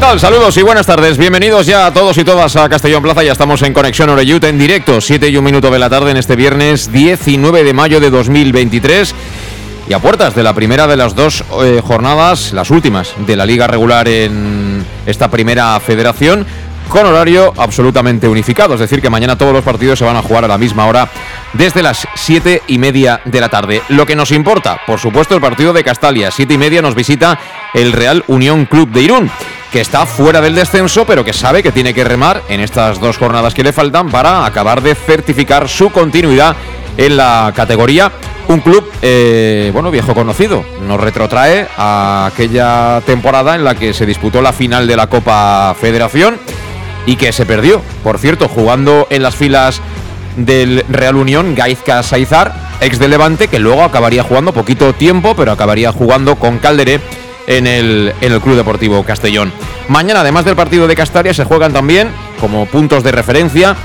Saludos y buenas tardes. Bienvenidos ya a todos y todas a Castellón Plaza. Ya estamos en Conexión Oreyut en directo, 7 y un minuto de la tarde en este viernes 19 de mayo de 2023. Y a puertas de la primera de las dos eh, jornadas, las últimas de la liga regular en esta primera federación, con horario absolutamente unificado. Es decir, que mañana todos los partidos se van a jugar a la misma hora desde las 7 y media de la tarde. Lo que nos importa, por supuesto, el partido de Castalia. 7 y media nos visita el Real Unión Club de Irún que está fuera del descenso, pero que sabe que tiene que remar en estas dos jornadas que le faltan para acabar de certificar su continuidad en la categoría. Un club, eh, bueno, viejo conocido, nos retrotrae a aquella temporada en la que se disputó la final de la Copa Federación y que se perdió, por cierto, jugando en las filas del Real Unión, Gaizka Saizar, ex de Levante, que luego acabaría jugando poquito tiempo, pero acabaría jugando con Calderé en el, en el Club Deportivo Castellón. Mañana, además del partido de Castalia, se juegan también, como puntos de referencia,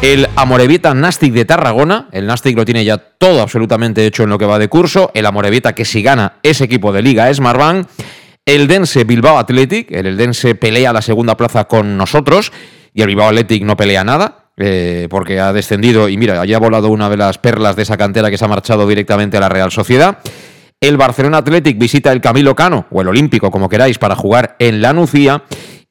el Amorevita Nastic de Tarragona. El Nastic lo tiene ya todo absolutamente hecho en lo que va de curso. El Amorevita que si gana ese equipo de liga es Marván. El Dense Bilbao Athletic. El Dense pelea la segunda plaza con nosotros. Y el Bilbao Athletic no pelea nada. Eh, porque ha descendido y mira, ya ha volado una de las perlas de esa cantera que se ha marchado directamente a la Real Sociedad. El Barcelona Athletic visita el Camilo Cano, o el Olímpico, como queráis, para jugar en la Nucía.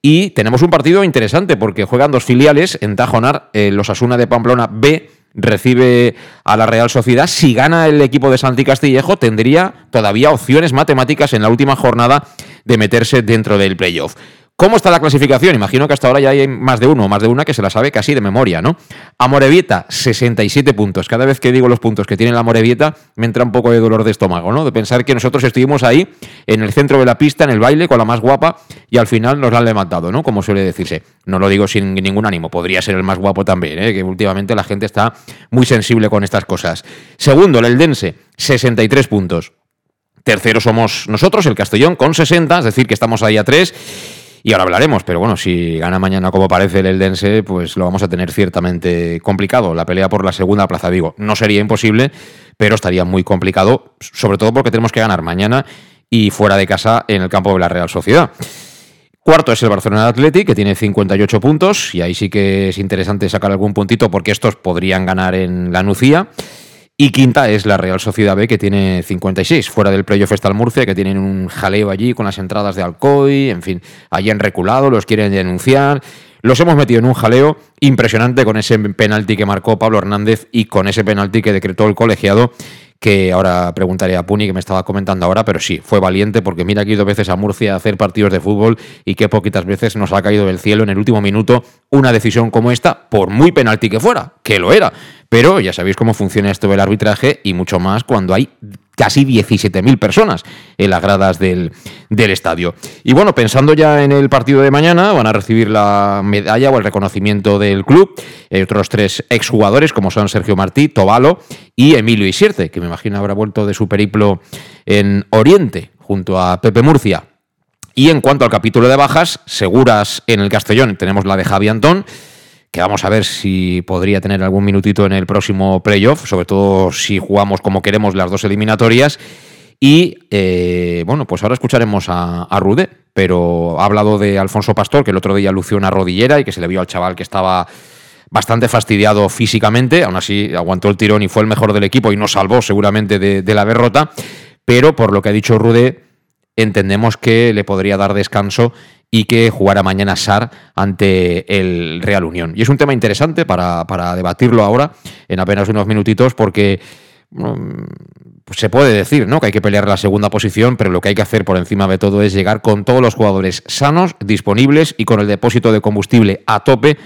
Y tenemos un partido interesante porque juegan dos filiales en Tajonar. los Asuna de Pamplona B recibe a la Real Sociedad. Si gana el equipo de Santi Castillejo, tendría todavía opciones matemáticas en la última jornada de meterse dentro del playoff. ¿Cómo está la clasificación? Imagino que hasta ahora ya hay más de uno más de una que se la sabe casi de memoria, ¿no? Amorevieta, 67 puntos. Cada vez que digo los puntos que tiene la Amorevieta, me entra un poco de dolor de estómago, ¿no? De pensar que nosotros estuvimos ahí, en el centro de la pista, en el baile, con la más guapa, y al final nos la han levantado, ¿no? Como suele decirse. No lo digo sin ningún ánimo, podría ser el más guapo también, ¿eh? Que últimamente la gente está muy sensible con estas cosas. Segundo, el Eldense, 63 puntos. Tercero somos nosotros, el Castellón, con 60, es decir, que estamos ahí a 3. Y ahora hablaremos, pero bueno, si gana mañana como parece el Eldense, pues lo vamos a tener ciertamente complicado. La pelea por la segunda plaza, digo, no sería imposible, pero estaría muy complicado, sobre todo porque tenemos que ganar mañana y fuera de casa en el campo de la Real Sociedad. Cuarto es el Barcelona Athletic, que tiene 58 puntos, y ahí sí que es interesante sacar algún puntito porque estos podrían ganar en la Nucía. Y quinta es la Real Sociedad B, que tiene 56. Fuera del playoff está el Murcia, que tienen un jaleo allí con las entradas de Alcoy. En fin, allí han reculado, los quieren denunciar. Los hemos metido en un jaleo impresionante con ese penalti que marcó Pablo Hernández y con ese penalti que decretó el colegiado que ahora preguntaré a Puni, que me estaba comentando ahora, pero sí, fue valiente porque mira que ha ido veces a Murcia a hacer partidos de fútbol y qué poquitas veces nos ha caído del cielo en el último minuto una decisión como esta, por muy penalti que fuera, que lo era. Pero ya sabéis cómo funciona esto del arbitraje y mucho más cuando hay casi 17.000 personas en las gradas del, estadio. Y bueno, pensando ya en el partido de mañana, van a recibir la medalla o el reconocimiento del club eh, otros tres exjugadores como son Sergio Martí, Tobalo y Emilio Isierte, que me imagino habrá vuelto de su periplo en Oriente junto a Pepe Murcia. Y en cuanto al capítulo de bajas, seguras en el Castellón tenemos la de Javi Antón, que vamos a ver si podría tener algún minutito en el próximo playoff, sobre todo si jugamos como queremos las dos eliminatorias. Y eh, bueno, pues ahora escucharemos a, a, Rude, pero ha hablado de Alfonso Pastor, que el otro día lució una rodillera y que se le vio al chaval que estaba bastante fastidiado físicamente, aún así aguantó el tirón y fue el mejor del equipo y nos salvó seguramente de, la derrota, pero por lo que ha dicho Rude, entendemos que le podría dar descanso y que jugara mañana SAR ante el Real Unión. Y es un tema interesante para, para debatirlo ahora en apenas unos minutitos porque pues se puede decir ¿no? que hay que pelear la segunda posición, pero lo que hay que hacer por encima de todo es llegar con todos los jugadores sanos, disponibles y con el depósito de combustible a tope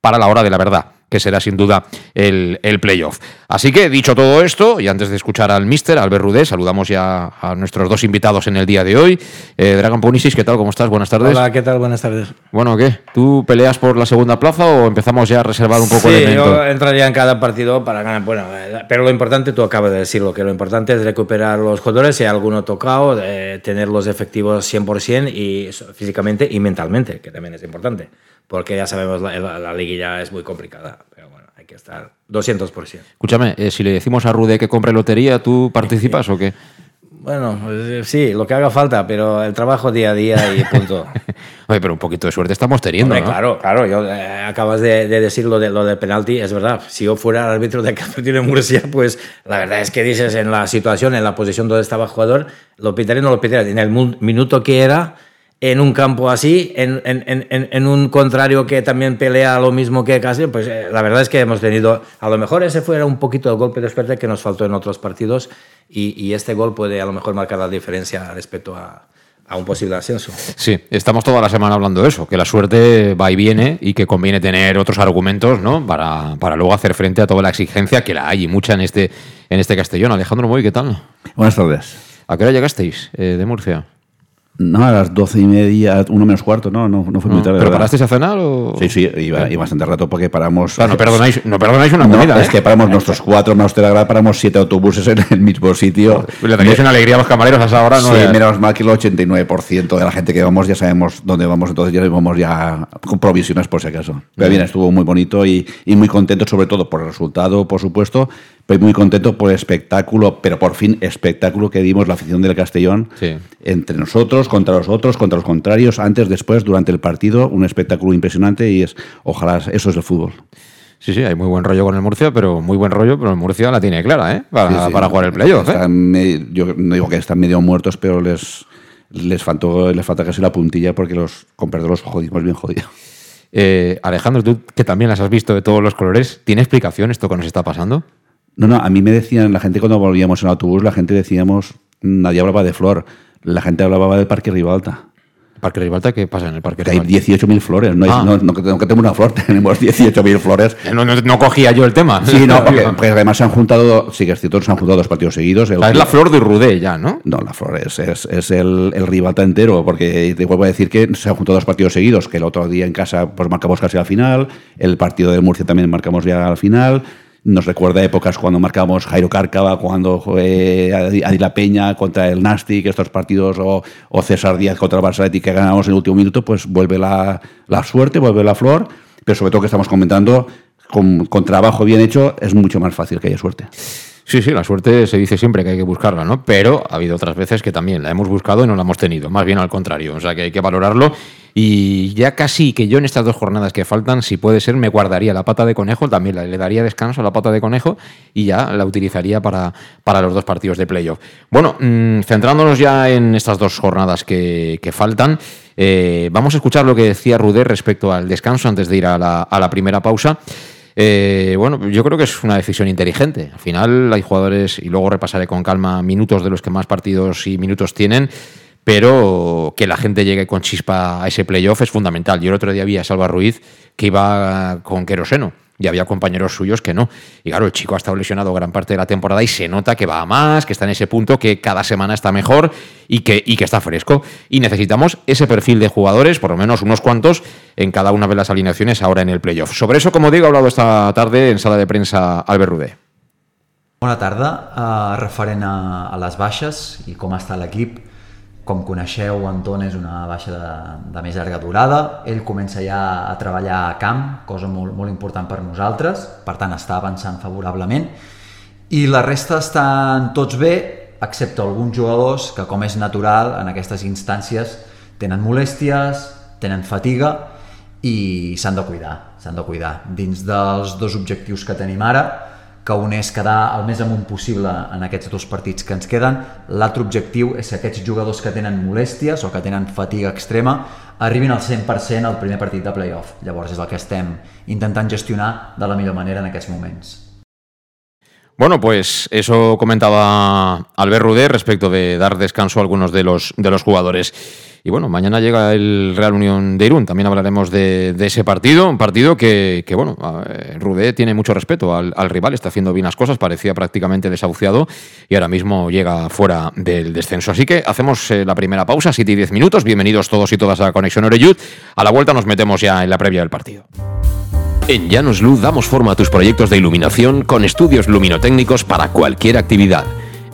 para la hora de la verdad que será sin duda el, el, playoff. Así que, dicho todo esto, y antes de escuchar al mister, Albert Rudé, saludamos ya a nuestros dos invitados en el día de hoy. Eh, Dragon Punisis, ¿qué tal? ¿Cómo estás? Buenas tardes. Hola, ¿qué tal? Buenas tardes. Bueno, ¿qué? ¿Tú peleas por la segunda plaza o empezamos ya a reservar un poco sí, evento? yo entraría en cada partido para ganar. Bueno, eh, pero lo importante, tú acabas de decirlo, que lo importante es recuperar los jugadores, si hay alguno tocado, eh, tener los efectivos 100% y físicamente y mentalmente, que también es importante porque ya sabemos la, la, la liguilla es muy complicada. Pero bueno, hay que estar 200%. Escúchame, eh, si le decimos a Rude que compre lotería, ¿tú participas o qué? Bueno, pues, sí, lo que haga falta, pero el trabajo día a día y punto. Oye, pero un poquito de suerte estamos teniendo, Hombre, ¿no? Claro, claro. Yo, eh, acabas de, de, decir lo de, lo de penalti, es verdad. Si yo fuera árbitro de partido de Murcia, pues la verdad es que dices en la situación, en la posición donde estaba el jugador, lo pitaría o no lo pitaría. En el minuto que era, en un campo así, en, en, en, en, un contrario que también pelea lo mismo que casi, pues eh, la verdad es que hemos tenido, a lo mejor ese fue un poquito el golpe de suerte que nos faltó en otros partidos y, y este gol puede a lo mejor marcar la diferencia respecto a, a un posible ascenso. Sí, estamos toda la semana hablando de eso, que la suerte va y viene y que conviene tener otros argumentos ¿no? para, para luego hacer frente a toda la exigencia que la hay y mucha en este, en este Castellón. Alejandro Moy, ¿qué tal? Buenas tardes. ¿A qué hora llegasteis eh, de Murcia? No, a las doce y media, uno menos cuarto, no, no, no fue muy tarde. ¿Pero parasteis a cenar o...? Sí, sí, iba, iba bastante rato porque paramos... Claro, no perdonáis, no perdonáis una no, comida, es ¿eh? que paramos nuestros cuatro, más la paramos siete autobuses en el mismo sitio. Le tenéis una alegría a los camareros a esa hora, ¿no? Sí, menos mal que el 89% de la gente que vamos ya sabemos dónde vamos, entonces ya vamos ya con provisiones por si acaso. Pero bien, estuvo muy bonito y, y muy contento sobre todo por el resultado, por supuesto, pero muy contento por el espectáculo, pero por fin espectáculo que dimos la afición del Castellón Sí. entre nosotros, contra los otros, contra los contrarios, antes, después, durante el partido, un espectáculo impresionante y es, ojalá, eso es el fútbol. Sí, sí, hay muy buen rollo con el Murcia, pero muy buen rollo, pero el Murcia la tiene clara, ¿eh? Para, Sí, sí. para jugar el playoff, ¿eh? Yo no digo que están medio muertos, pero les, les, faltó, les falta casi la puntilla porque los, con perdón, los jodimos bien jodidos. Eh, Alejandro, tú que también las has visto de todos los colores, ¿tiene explicación esto que nos está pasando? No, no, a mí me decían, la gente cuando volvíamos en autobús, la gente decíamos, nadie hablaba de flor, la gente hablaba del Parque Ribalta. Parque Ribalta, ¿qué pasa en el Parque Que hay Ribalta? 18.000 flores, no, hay- Ah. no, no, que no que tenemos una flor, tenemos 18.000 flores. Eh, No, no- no cogía yo el tema. Sí, no, porque, porque además se han juntado, sí que es cierto, se han juntado dos partidos seguidos. El- O sea, es la flor de Rudé ya, ¿no? No, la flor es, es, es el, el Ribalta entero, porque te vuelvo a decir que se han juntado dos partidos seguidos, que el otro día en casa pues marcamos casi al final, el partido de Murcia también marcamos ya al final, nos recuerda épocas cuando marcamos Jairo Cárcava, cuando fue Adila Peña contra el Nastic, estos partidos, o, o César Díaz contra el Barça que ganamos en el último minuto, pues vuelve la, la suerte, vuelve la flor, pero sobre todo que estamos comentando, con, con trabajo bien hecho, es mucho más fácil que haya suerte. Sí, sí, la suerte se dice siempre que hay que buscarla, ¿no? Pero ha habido otras veces que también la hemos buscado y no la hemos tenido, más bien al contrario. O sea que hay que valorarlo. Y ya casi que yo en estas dos jornadas que faltan, si puede ser, me guardaría la pata de conejo, también le daría descanso a la pata de conejo y ya la utilizaría para, para los dos partidos de playoff. Bueno, mmm, centrándonos ya en estas dos jornadas que, que faltan, eh, vamos a escuchar lo que decía Rudé respecto al descanso antes de ir a la, a la primera pausa. Eh, bueno, yo creo que es una decisión inteligente. Al final hay jugadores, y luego repasaré con calma minutos de los que más partidos y minutos tienen, pero que la gente llegue con chispa a ese playoff es fundamental. Yo el otro día vi a Salva Ruiz que iba con queroseno y había compañeros suyos que no. Y claro, el chico ha estado lesionado gran parte de la temporada y se nota que va a más, que está en ese punto, que cada semana está mejor y que, y que está fresco. Y necesitamos ese perfil de jugadores, por lo menos unos cuantos, en cada una de las alineaciones ahora en el playoff. Sobre eso, como digo, ha hablado esta tarde en sala de prensa Albert Rudé. Bona tarda. Uh, referent a, a les baixes i com està l'equip, com coneixeu, Anton és una baixa de, de més llarga durada. Ell comença ja a treballar a camp, cosa molt, molt important per nosaltres, per tant està avançant favorablement. I la resta estan tots bé, excepte alguns jugadors que, com és natural, en aquestes instàncies tenen molèsties, tenen fatiga i s'han de cuidar, s'han de cuidar. Dins dels dos objectius que tenim ara, que un és quedar el més amunt possible en aquests dos partits que ens queden. L'altre objectiu és que aquests jugadors que tenen molèsties o que tenen fatiga extrema arribin al 100% al primer partit de playoff. Llavors és el que estem intentant gestionar de la millor manera en aquests moments. Bueno, pues eso comentaba Albert Rudé respecto de dar descanso a algunos de los, de los jugadores. Y bueno, mañana llega el Real Unión de Irún. También hablaremos de, ese partido. Un partido que, bueno, Rudé tiene mucho respeto al, rival, está haciendo bien las cosas, parecía prácticamente desahuciado y ahora mismo llega fuera del descenso. Así que hacemos eh, la primera pausa, 7 y 10 minutos. Bienvenidos todos y todas a Conexión Oreyud. A la vuelta nos metemos ya en la previa del partido. En Llanos Luz damos forma a tus proyectos de iluminación con estudios luminotécnicos para cualquier actividad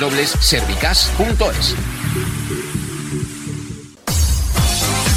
www.servicas.es.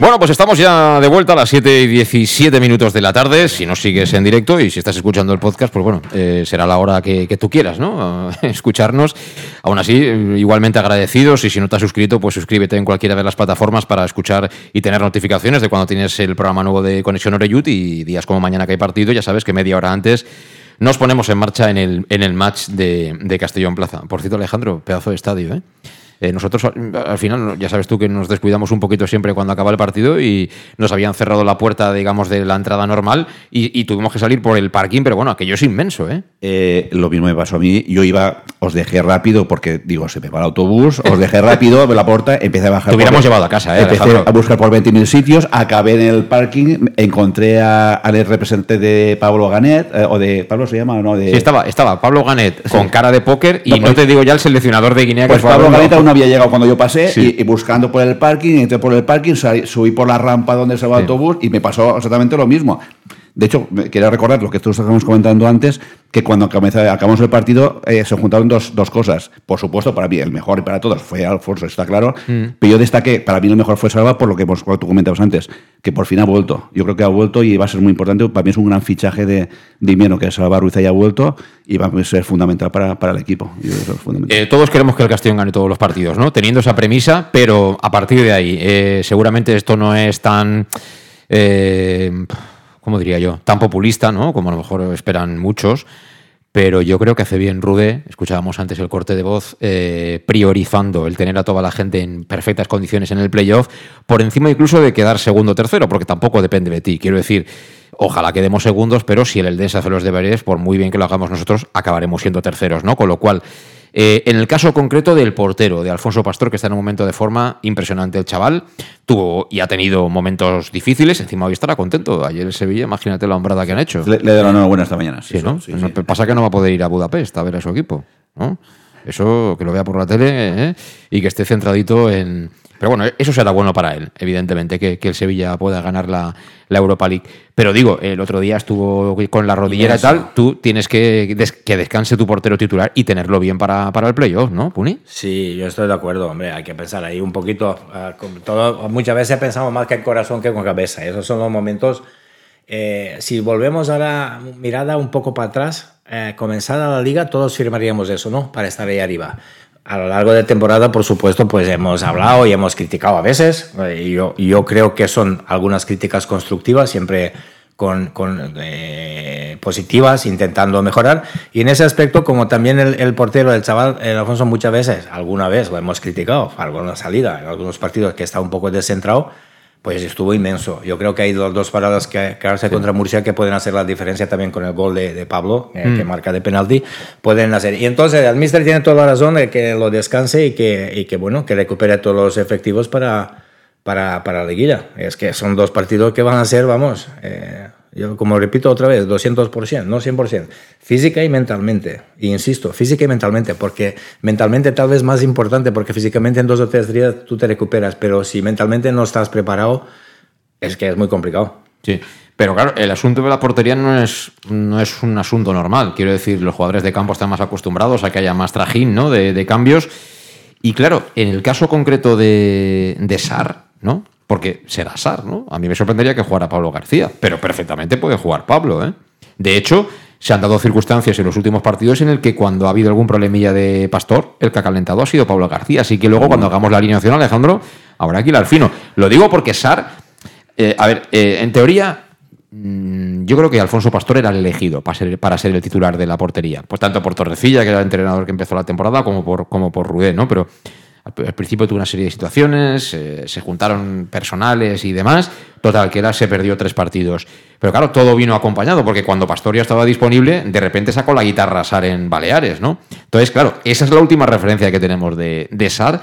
Bueno, pues estamos ya de vuelta a las 7 y 17 minutos de la tarde. Si nos sigues en directo y si estás escuchando el podcast, pues bueno, eh, será la hora que, tú quieras, ¿no? Escucharnos. Aún así, igualmente agradecidos. Y si no te has suscrito, pues suscríbete en cualquiera de las plataformas para escuchar y tener notificaciones de cuando tienes el programa nuevo de Conexión Oreyut. Y días como mañana que hay partido, ya sabes que media hora antes nos ponemos en marcha en el, en el match de, de Castellón Plaza. Por cierto, Alejandro, pedazo de estadio, ¿eh? Eh, nosotros al, al final, ya sabes tú que nos descuidamos un poquito siempre cuando acaba el partido y nos habían cerrado la puerta, digamos, de la entrada normal y, y tuvimos que salir por el parking, pero bueno, aquello es inmenso, ¿eh? Eh, lo mismo me pasó a mí. Yo iba, os dejé rápido porque, digo, se me va el autobús, os dejé rápido, me la puerta, empecé a bajar. Te hubiéramos por- llevado a casa, ¿eh, Empecé Alejandro? a buscar por 20.000 sitios, acabé en el parking, encontré a- al representante de Pablo Ganet, eh, o de. ¿Pablo se llama o no? De, Sí, estaba, estaba Pablo Ganet con cara de póker y No, no, pues- te digo ya el seleccionador de Guinea que Pues fue Pablo. Ganet no había llegado cuando yo pasé Sí. y, y buscando por el parking, entré por el parking, subí por la rampa donde se va el Sí. autobús y me pasó exactamente lo mismo. De hecho, quería recordar lo que tú estábamos comentando antes, que cuando acabamos el partido eh, se juntaron dos, dos cosas. Por supuesto, para mí el mejor y para todos fue Alfonso, está claro. Mm. Pero yo destaqué, para mí el mejor fue Salva por lo que lo tú comentabas antes, que por fin ha vuelto. Yo creo que ha vuelto y va a ser muy importante. Para mí es un gran fichaje de, de Invierno que Salva Ruiz haya vuelto y va a ser fundamental para, para el equipo. Eh, todos queremos que el Castellón gane todos los partidos, ¿no? Teniendo esa premisa, pero a partir de ahí, eh, seguramente esto no es tan, eh, ¿cómo diría yo? Tan populista, ¿no? Como a lo mejor esperan muchos. Pero yo creo que hace bien Rude, escuchábamos antes el corte de voz, eh, priorizando el tener a toda la gente en perfectas condiciones en el playoff, por encima incluso de quedar segundo o tercero, porque tampoco depende de ti. Quiero decir, ojalá quedemos segundos, pero si el Eldense hace los deberes, por muy bien que lo hagamos nosotros, acabaremos siendo terceros, ¿no? Con lo cual, eh, en el caso concreto del portero, de Alfonso Pastor, que está en un momento de forma impresionante el chaval, tuvo y ha tenido momentos difíciles, encima hoy estará contento. Ayer el Sevilla, imagínate la hombrada que han hecho. Le, le doy la enhorabuena esta mañana. Sí, ¿no? No, Pasa que no va a poder ir a Budapest a ver a su equipo, ¿no? Eso que lo vea por la tele ¿eh? y que esté centradito en, Pero bueno, eso será bueno para él, evidentemente, que, que el Sevilla pueda ganar la, la, Europa League. Pero digo, el otro día estuvo con la rodillera y, y tal, tú tienes que, des, que descanse tu portero titular y tenerlo bien para, para el playoff, ¿no, Puni? Sí, yo estoy de acuerdo, hombre, hay que pensar ahí un poquito. Uh, todo, muchas veces pensamos más que en corazón que con cabeza. Esos son los momentos. Eh, si volvemos ahora mirada un poco para atrás, eh, comenzada la liga, todos firmaríamos eso, ¿no? Para estar ahí arriba a lo largo de temporada, por supuesto, pues hemos hablado y hemos criticado a veces. Y yo, yo creo que son algunas críticas constructivas, siempre con, con eh, positivas, intentando mejorar. Y en ese aspecto, como también el, el, portero, el chaval, el Alfonso, muchas veces, alguna vez lo hemos criticado, alguna salida, en algunos partidos que está un poco descentrado, pues estuvo inmenso. Yo creo que hay dos, dos paradas que, que hace sí. contra Murcia que pueden hacer la diferencia también con el gol de, de Pablo, eh, mm. que marca de penalti, pueden hacer. Y entonces el Mister tiene toda la razón de que lo descanse y que, y que bueno, que recupere todos los efectivos para, para, para la liguilla. Es que son dos partidos que van a ser, vamos, eh, yo como repito otra vez, 200%, no 100%, física y mentalmente. Y insisto, física y mentalmente, porque mentalmente tal vez más importante, porque físicamente en dos o tres días tú te recuperas, pero si mentalmente no estás preparado, es que es muy complicado. Sí. Pero claro, el asunto de la portería no es, no es un asunto normal. Quiero decir, los jugadores de campo están más acostumbrados a que haya más trajín ¿no? de, cambios. Y claro, en el caso concreto de Sar, ¿no? Porque será Sar, ¿no? A mí me sorprendería que jugara Pablo García, pero perfectamente puede jugar Pablo, ¿eh? De hecho, se han dado circunstancias en los últimos partidos en el que cuando ha habido algún problemilla de Pastor, el que ha calentado ha sido Pablo García. Así que luego cuando hagamos la alineación, Alejandro, habrá que ir al fino. Lo digo porque Sar, eh, a ver, eh, en teoría, mmm, yo creo que Alfonso Pastor era el elegido para ser, para ser el titular de la portería. Pues tanto por Torrecilla, que era el entrenador que empezó la temporada, como por, como por Rudé, ¿no? Pero al principio tuvo una serie de situaciones, eh, se juntaron personales y demás. Total, que era, se perdió tres partidos. Pero claro, todo vino acompañado, porque cuando Pastoria estaba disponible, de repente sacó la guitarra Sar en Baleares, ¿no? Entonces, claro, esa es la última referencia que tenemos de, de Sar.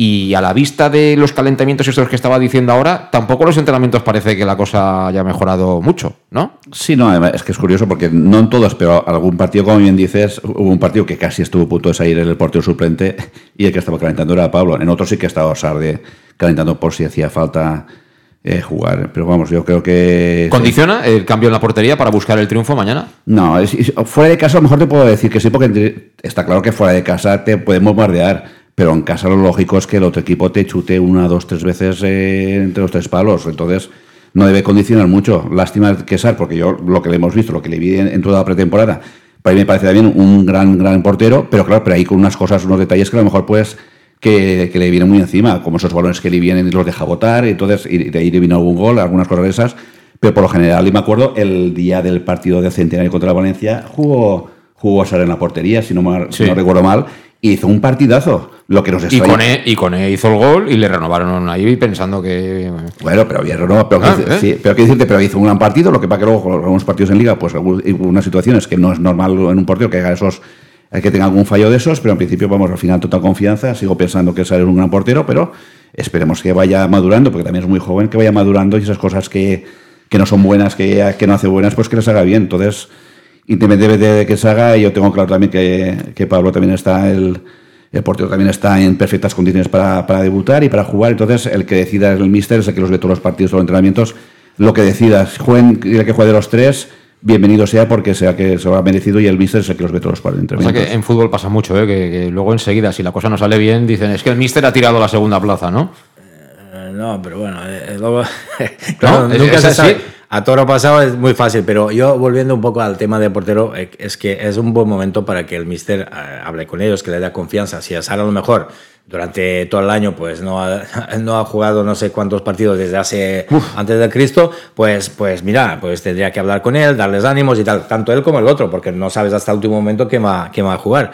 Y a la vista de los calentamientos estos que estaba diciendo ahora, tampoco los entrenamientos parece que la cosa haya mejorado mucho, ¿no? Sí, no, es que es curioso porque no en todos, pero algún partido, como bien dices, hubo un partido que casi estuvo a punto de salir el portero suplente y el que estaba calentando era Pablo. En otros sí que estaba Sarde calentando por si hacía falta eh, jugar. Pero vamos, yo creo que. ¿Condiciona el cambio en la portería para buscar el triunfo mañana? No, es, es, fuera de casa a lo mejor te puedo decir que sí, porque está claro que fuera de casa te podemos bombardear. Pero en casa lo lógico es que el otro equipo te chute una, dos, tres veces eh, entre los tres palos. Entonces no debe condicionar mucho. Lástima que Sar, porque yo lo que le hemos visto, lo que le vi en, en toda la pretemporada, para mí me parece también un gran, gran portero, pero claro, pero ahí con unas cosas, unos detalles que a lo mejor pues que, que le vienen muy encima, como esos balones que le vienen y los deja botar, entonces y de ahí le vino algún gol, algunas cosas de esas. Pero por lo general, y me acuerdo, el día del partido de Centenario contra la Valencia, jugó, jugó Sar en la portería, si no, sí. si no recuerdo mal, hizo un partidazo. Lo que nos y con, e, y con e hizo el gol y le renovaron ahí pensando que. Bueno, pero había renovado. Pero, ah, que, ¿eh? sí, pero que decirte, pero hizo un gran partido. Lo que pasa que luego, algunos partidos en liga, pues unas situaciones que no es normal en un portero que haga esos. que tenga algún fallo de esos, pero en principio, vamos, al final, total confianza. Sigo pensando que es un gran portero, pero esperemos que vaya madurando, porque también es muy joven, que vaya madurando y esas cosas que, que no son buenas, que, que no hace buenas, pues que les haga bien. Entonces, independientemente de que se haga, yo tengo claro también que, que Pablo también está el el portero también está en perfectas condiciones para, para, debutar y para jugar. Entonces, el que decida es el míster, es el que los ve todos los partidos, todos los entrenamientos. Lo que decidas, jueguen el que juegue de los tres, bienvenido sea porque sea que se lo ha merecido y el míster es el que los ve todos los entrenamientos. O sea que en fútbol pasa mucho, ¿eh? que, que, luego enseguida, si la cosa no sale bien, dicen es que el míster ha tirado la segunda plaza, ¿no? Eh, no, pero bueno, eh, luego, claro, ¿No? nunca ¿Es, se sabe. A toro pasado es muy fácil, pero yo volviendo un poco al tema de portero, eh, es que es un buen momento para que el mister eh, hable con ellos, que le dé confianza. Si a Sara a lo mejor durante todo el año pues no ha, no ha jugado no sé cuántos partidos desde hace Uf. antes de Cristo, pues, pues mira, pues tendría que hablar con él, darles ánimos y tal, tanto él como el otro, porque no sabes hasta el último momento quién va, quién va a jugar.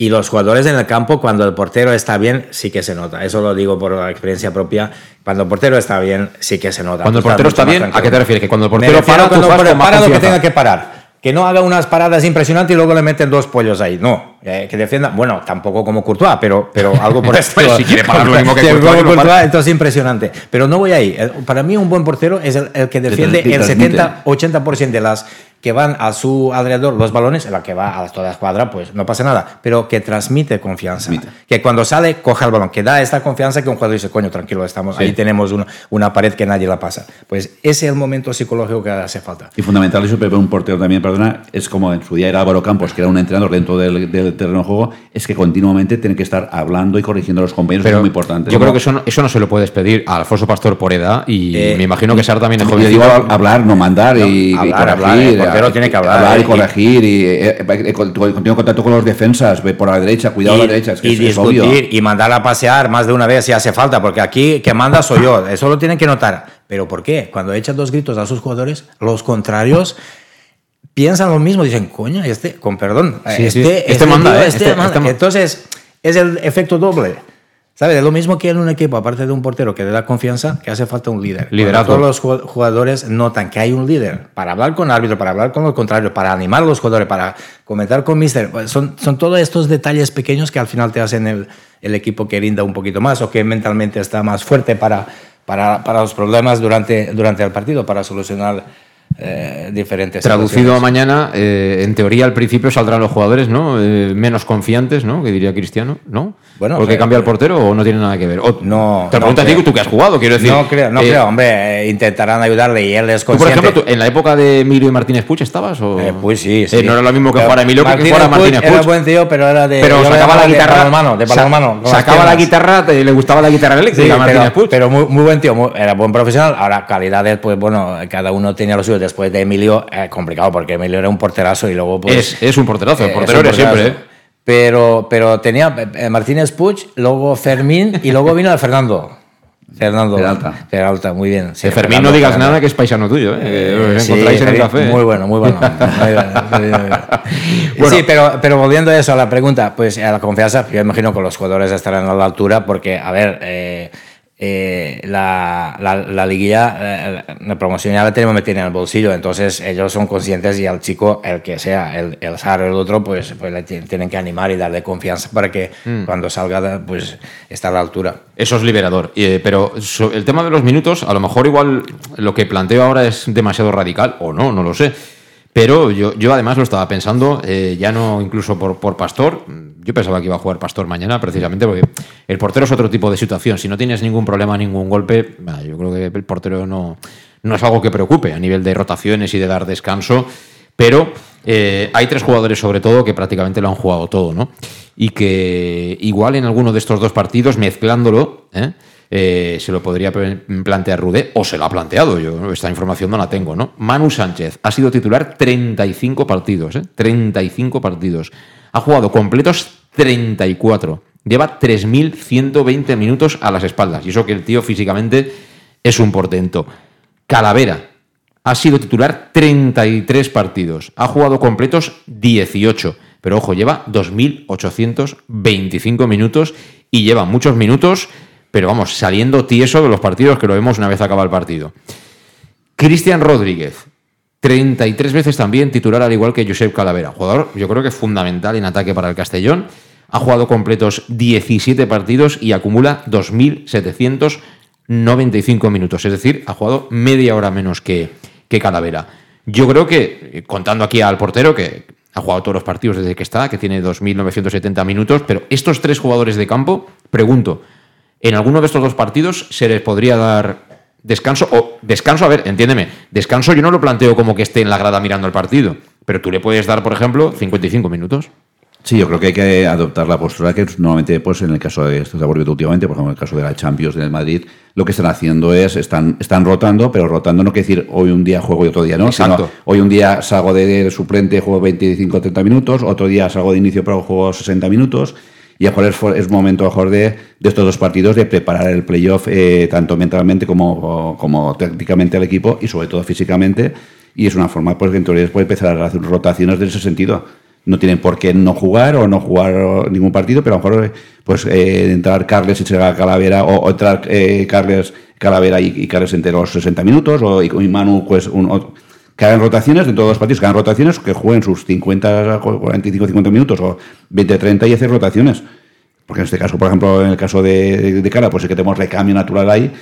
Y los jugadores en el campo, cuando el portero está bien, sí que se nota. Eso lo digo por experiencia propia. Cuando el portero está bien, sí que se nota. Cuando el portero está, bien, ¿a qué te refieres? Que cuando el portero para, cuando para, para lo que tenga que parar. Que no haga unas paradas impresionantes y luego le meten dos pollos ahí. No, eh, que defienda. Bueno, tampoco como Courtois, pero, pero algo por esto. si quiere parar lo mismo que Courtois, Courtois para. entonces impresionante. Pero no voy ahí. Para mí, un buen portero es el, el que defiende el 70-80% de las que van a su alrededor los balones, en la que va a toda la escuadra, pues no pasa nada, pero que transmite confianza. Que cuando sale, coge el balón, que da esta confianza que un jugador dice, coño, tranquilo, estamos, ahí tenemos una, una pared que nadie la pasa. Pues ese es el momento psicológico que hace falta. Y fundamental eso, pero un portero también, perdona, es como en su día era Álvaro Campos, que era un entrenador dentro del, del terreno de juego, es que continuamente tiene que estar hablando y corrigiendo a los compañeros, Pero es muy importante. Yo creo que eso no, eso no se lo puedes pedir a Alfonso Pastor por edad y Eh, me imagino que Sara también es Yo digo hablar, no mandar y, No, y hablar, corregir. hablar, el portero tiene que hablar, y y- corregir y eh, eh, con- continuo contacto con los defensas, ve por la derecha, cuidado a la derecha, es que y es- es obvio. discutir y mandar a pasear más de una vez si hace falta, porque aquí que manda soy yo, eso lo tienen que notar. ¿Pero por qué? Cuando echan dos gritos a sus jugadores, los contrarios piensan lo mismo, dicen, coño, este, con perdón, Sí, sí. este, Este manda, tío, ¿eh? este Este- manda. este Entonces, es el efecto doble. ¿Sabes? Es lo mismo que en un equipo, aparte de un portero que le da confianza, que hace falta un líder. Cuando Liderazgo. Todos los ju- jugadores notan que hay un líder para hablar con el árbitro, para hablar con los contrarios, para animar a los jugadores, para comentar con Mister. Pues Son, son todos estos detalles pequeños que al final te hacen el, el equipo que rinda un poquito más o que mentalmente está más fuerte para, para, para los problemas durante, durante el partido, para solucionar eh, diferentes Traducido a mañana, eh, en teoría al principio saldrán los jugadores, ¿no? Eh, menos confiantes, ¿no? Que diría Cristiano, ¿no? Bueno, Porque pero- cambia el portero o no tiene nada que ver. O- No, Te no creo. tú que has jugado, quiero decir. No creo, no eh, creo, hombre, eh, intentarán ayudarle y él es Tú, por consciente. ejemplo, tú- en la época de Emilio y Martínez Puig estabas o Eh, pues sí, Eh, sí. no era lo mismo que fuera Emilio que que Martínez Martínez Era buen tío, pero era de. pero sacaba la de guitarra, de balonmano, con las sacaba la guitarra, te- le gustaba la guitarra Sí, eléctrica a Martínez pero, pero muy, muy buen tío, muy- era buen profesional. Ahora, calidades, pues bueno, cada uno tenía lo suyo. Después de Emilio, eh, complicado, porque Emilio era un porterazo y luego. Pues, es, es un porterazo, el eh, portero eres siempre. ¿eh? Pero, pero tenía Martínez Puig, luego Fermín y luego vino el Fernando. Fernando. Peralta. Peralta, muy bien. Sí, De Fermín Fernando, no digas Fernando. nada que es paisano tuyo, ¿eh? Que os Sí, encontráis en el café. Muy bueno, muy bueno. Muy bueno, muy bueno. Bueno. Sí, pero, pero volviendo a eso, a la pregunta, pues a la confianza, yo imagino que los jugadores estarán a la altura porque, a ver, eh, eh, la, la, la liguilla, eh, la promoción ya la tenemos metida en el bolsillo, entonces ellos son conscientes y al chico, el que sea, el, el SAR o el otro, pues, pues le ti- tienen que animar y darle confianza para que Mm. cuando salga, pues esté a la altura. Eso es liberador. Eh, pero el tema de los minutos, a lo mejor igual lo que planteo ahora es demasiado radical, o no, no lo sé. Pero yo, yo además lo estaba pensando, eh, ya no incluso por, por Pastor. Yo pensaba que iba a jugar Pastor mañana, precisamente porque el portero es otro tipo de situación. Si no tienes ningún problema, ningún golpe, yo creo que el portero no, no es algo que preocupe a nivel de rotaciones y de dar descanso. Pero eh, hay tres jugadores, sobre todo, que prácticamente lo han jugado todo, ¿no? Y que igual en alguno de estos dos partidos, mezclándolo, ¿eh? Eh, se lo podría plantear Rudé, o se lo ha planteado, yo esta información no la tengo, ¿no? Manu Sánchez ha sido titular 35 partidos, ¿eh? 35 partidos. Ha jugado completos 34. Lleva 3.120 minutos a las espaldas. Y eso que el tío físicamente es un portento. Calavera ha sido titular 33 partidos. Ha jugado completos 18. Pero ojo, lleva 2.825 minutos y lleva muchos minutos, pero vamos, saliendo tieso de los partidos que lo vemos una vez acaba el partido. Cristian Rodríguez, 33 veces también titular al igual que Josep Calavera. Jugador, yo creo que fundamental en ataque para el Castellón. Ha jugado completos 17 partidos y acumula 2.795 minutos. Es decir, ha jugado media hora menos que, que Calavera. Yo creo que, eh, contando aquí al portero, que ha jugado todos los partidos desde que está, que tiene 2.970 minutos, pero estos tres jugadores de campo, pregunto, ¿en alguno de estos dos partidos se les podría dar descanso? O descanso, a ver, entiéndeme, descanso yo no lo planteo como que esté en la grada mirando el partido, pero tú le puedes dar, por ejemplo, 55 minutos. Sí, yo creo que hay que adoptar la postura que normalmente, pues en el caso de esto se ha últimamente, por ejemplo, en el caso de la Champions del Madrid, lo que están haciendo es, están, están rotando, pero rotando no quiere decir hoy un día juego y otro día no, Exacto. sino hoy un día salgo de, suplente, juego 25 o 30 minutos, otro día salgo de inicio pero juego 60 minutos, y a mejor es, momento a mejor de, de estos dos partidos de preparar el playoff eh, tanto mentalmente como, como técnicamente al equipo y sobre todo físicamente, y es una forma pues que en teoría puede empezar a hacer rotaciones en ese sentido. No tienen por qué no jugar o no jugar ningún partido, pero a lo mejor pues eh, entrar Carles y se va Calavera o, entrar eh, Carles, Calavera y, Carles entre los 60 minutos o y, y Manu pues un, o- que hagan rotaciones de todos los partidos, que hagan rotaciones, que jueguen sus 50, 45, 50 minutos o 20, 30 y hacer rotaciones. Porque en este caso, por ejemplo, en el caso de, de, de Cara, pues sí que tenemos recambio natural ahí,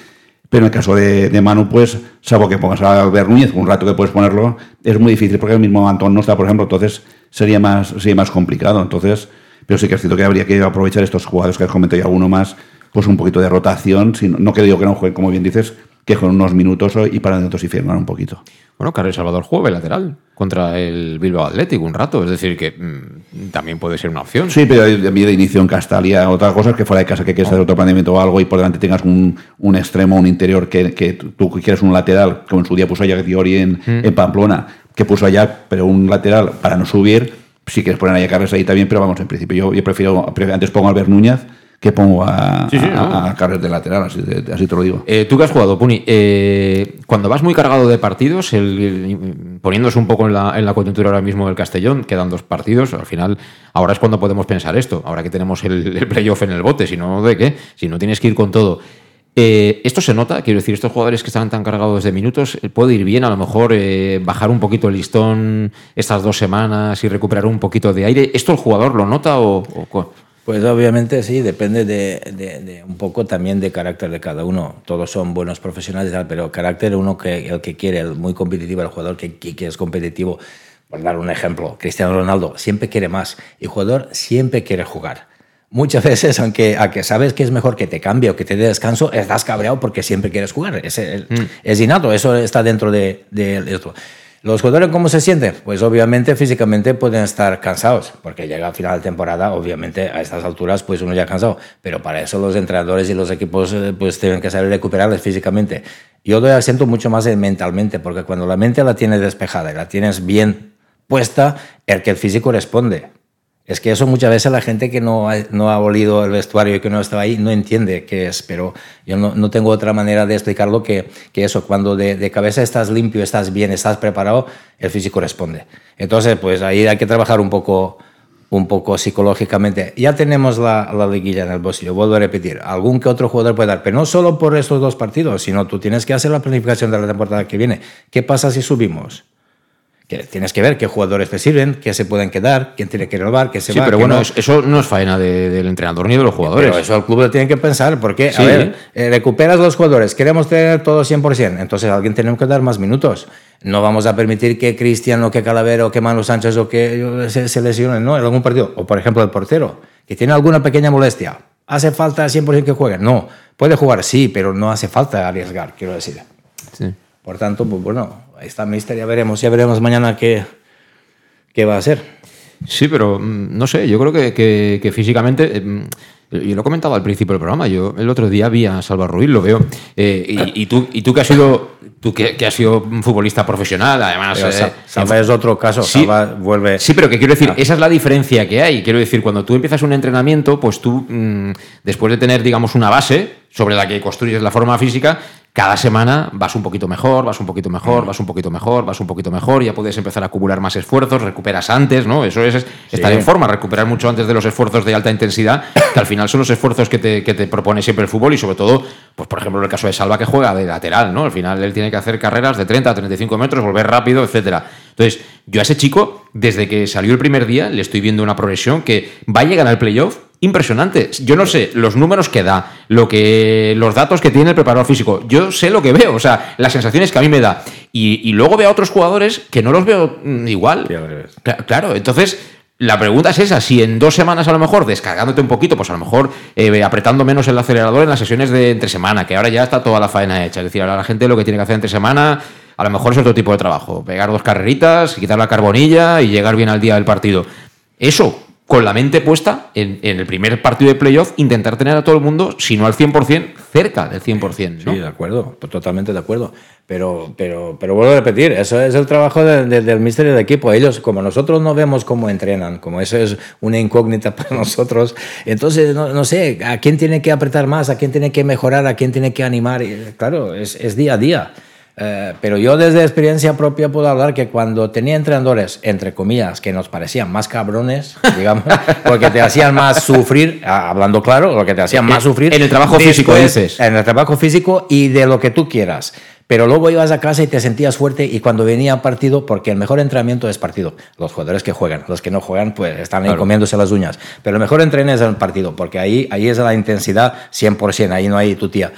Pero en el caso de, de Manu, pues, salvo que pongas a Albert Núñez, un rato que puedes ponerlo, es muy difícil porque el mismo Antón no está, por ejemplo, entonces sería más, sería más complicado. Entonces, pero sí que es cierto que habría que aprovechar estos jugadores que has comentado y alguno más, pues un poquito de rotación. Si no, no que digo que no jueguen, como bien dices, que con unos minutos y para dentro y firmar un poquito. Bueno, Carlos Salvador juegue lateral contra el Bilbao Athletic un rato, es decir, que mmm, también puede ser una opción. Sí, pero a mí de inicio en Castalia, otra cosa es que fuera de casa que quieres hacer otro planteamiento o algo y por delante tengas un, un extremo, un interior que, que tú quieres un lateral, como en su día puso allá Diori en, mm. en Pamplona, que puso allá, pero un lateral para no subir, si quieres poner a Carles ahí también, pero vamos, en principio yo, yo prefiero, antes pongo a Albert Núñez que pongo a, sí, sí, a, ¿no? a Carles de lateral, así, de, así, te lo digo. Eh, Tú que has jugado, Puni, eh, cuando vas muy cargado de partidos, el, el, poniéndose un poco en la, en la, coyuntura ahora mismo del Castellón, quedan dos partidos, al final, ahora es cuando podemos pensar esto, ahora que tenemos el, el playoff en el bote, si no, ¿de qué? Si no tienes que ir con todo. Eh, esto se nota, quiero decir, estos jugadores que están tan cargados de minutos, puede ir bien a lo mejor eh, bajar un poquito el listón estas dos semanas y recuperar un poquito de aire. ¿Esto el jugador lo nota o...? o pues obviamente sí, depende de, de, de, un poco también de carácter de cada uno. Todos son buenos profesionales, pero carácter uno que el que quiere, el muy competitivo, el jugador que, que es competitivo. Por dar un ejemplo, Cristiano Ronaldo siempre quiere más y el jugador siempre quiere jugar muchas veces, aunque, aunque sabes que es mejor que te cambie o que te dé descanso, estás cabreado porque siempre quieres jugar. Es, mm. es innato, eso está dentro de, de, esto. ¿Los jugadores cómo se sienten? Pues obviamente físicamente pueden estar cansados, porque llega al final de temporada, obviamente a estas alturas pues uno ya cansado, pero para eso los entrenadores y los equipos eh, pues tienen que saber recuperarles físicamente. Yo doy acento mucho más en mentalmente, porque cuando la mente la tienes despejada y la tienes bien puesta, el que el físico responde. Es que eso muchas veces la gente que no ha, no ha olido el vestuario y que no estaba ahí no entiende qué es, pero yo no, no tengo otra manera de explicarlo que, que eso, cuando de, cabeza estás limpio, estás bien, estás preparado, el físico responde. Entonces, pues ahí hay que trabajar un poco, un poco psicológicamente. Ya tenemos la, la liguilla en el bolsillo, vuelvo a repetir, algún que otro jugador puede dar, pero no solo por estos dos partidos, sino tú tienes que hacer la planificación de la temporada que viene. ¿Qué pasa si subimos? Que tienes que ver qué jugadores te sirven, qué se pueden quedar, quién tiene que renovar, qué se sí, va. pero bueno, no. eso no es faena de, del entrenador ni de los jugadores. Pero eso el club lo tiene que pensar, porque, sí. a ver, eh, recuperas los jugadores, queremos tener todo 100%, entonces a alguien tenemos que dar más minutos. No vamos a permitir que Cristian o que Calavero o que Manu Sánchez o que se, se lesionen, ¿no? En algún partido. O, por ejemplo, el portero, que tiene alguna pequeña molestia. ¿Hace falta 100% que juegue? No. Puede jugar, sí, pero no hace falta arriesgar, quiero decir. Sí. Por tanto, pues bueno, ahí está Mister, ya veremos, ya veremos mañana qué, qué va a ser. Sí, pero no sé, yo creo que, que, que físicamente... Eh, yo lo comentaba al principio del programa, yo el otro día vi a Salva Ruiz, lo veo, eh, y, y, tú, y tú que has sido tú que, que, has sido un futbolista profesional, además. Eh, Salva es otro caso, sí, Salva vuelve. Sí, pero que quiero decir, esa es la diferencia que hay. Quiero decir, cuando tú empiezas un entrenamiento, pues tú, mmm, después de tener, digamos, una base sobre la que construyes la forma física, cada semana vas un poquito mejor, vas un poquito mejor, vas un poquito mejor, vas un poquito mejor, ya puedes empezar a acumular más esfuerzos, recuperas antes, ¿no? Eso es, es estar sí. en forma, recuperar mucho antes de los esfuerzos de alta intensidad, que al final son los esfuerzos que te, que te propone siempre el fútbol y sobre todo, pues por ejemplo, en el caso de Salva que juega de lateral, ¿no? Al final él tiene que hacer carreras de 30 a 35 metros, volver rápido, etcétera. Entonces, yo a ese chico, desde que salió el primer día, le estoy viendo una progresión que va a llegar al playoff impresionante. Yo no sé los números que da, lo que los datos que tiene el preparador físico. Yo sé lo que veo, o sea, las sensaciones que a mí me da. Y, y luego veo a otros jugadores que no los veo mm, igual. Claro, entonces la pregunta es esa, si en dos semanas a lo mejor descargándote un poquito, pues a lo mejor eh, apretando menos el acelerador en las sesiones de entre semana, que ahora ya está toda la faena hecha. Es decir, ahora la gente lo que tiene que hacer entre semana, a lo mejor es otro tipo de trabajo. Pegar dos carreritas, quitar la carbonilla y llegar bien al día del partido. Eso, con la mente puesta en, en, el primer partido de playoff, intentar tener a todo el mundo, si no al 100%, cerca del 100%. ¿no? Sí, de acuerdo, totalmente de acuerdo. Pero, pero, pero vuelvo a repetir, eso es el trabajo de, de, del mister del equipo. Ellos, como nosotros no vemos cómo entrenan, como eso es una incógnita para nosotros, entonces, no, no sé, a quién tiene que apretar más, a quién tiene que mejorar, a quién tiene que animar. Claro, es, es día a día. Eh, pero yo desde experiencia propia puedo hablar que cuando tenía entrenadores, entre comillas, que nos parecían más cabrones, digamos, porque te hacían más sufrir, hablando claro, lo que te hacían más sufrir. En el trabajo físico, dices. En el trabajo físico y de lo que tú quieras. Pero luego ibas a casa y te sentías fuerte y cuando venía partido, porque el mejor entrenamiento es partido. Los jugadores que juegan, los que no juegan, pues están ahí claro. comiéndose las uñas. Pero el mejor entreno es el partido, porque ahí, ahí es la intensidad 100%, ahí no hay tu tía.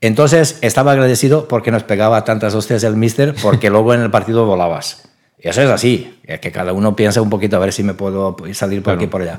Entonces estaba agradecido porque nos pegaba tantas hostias el mister, porque luego en el partido volabas. Y eso es así, es que cada uno piensa un poquito a ver si me puedo salir por aquí y por allá.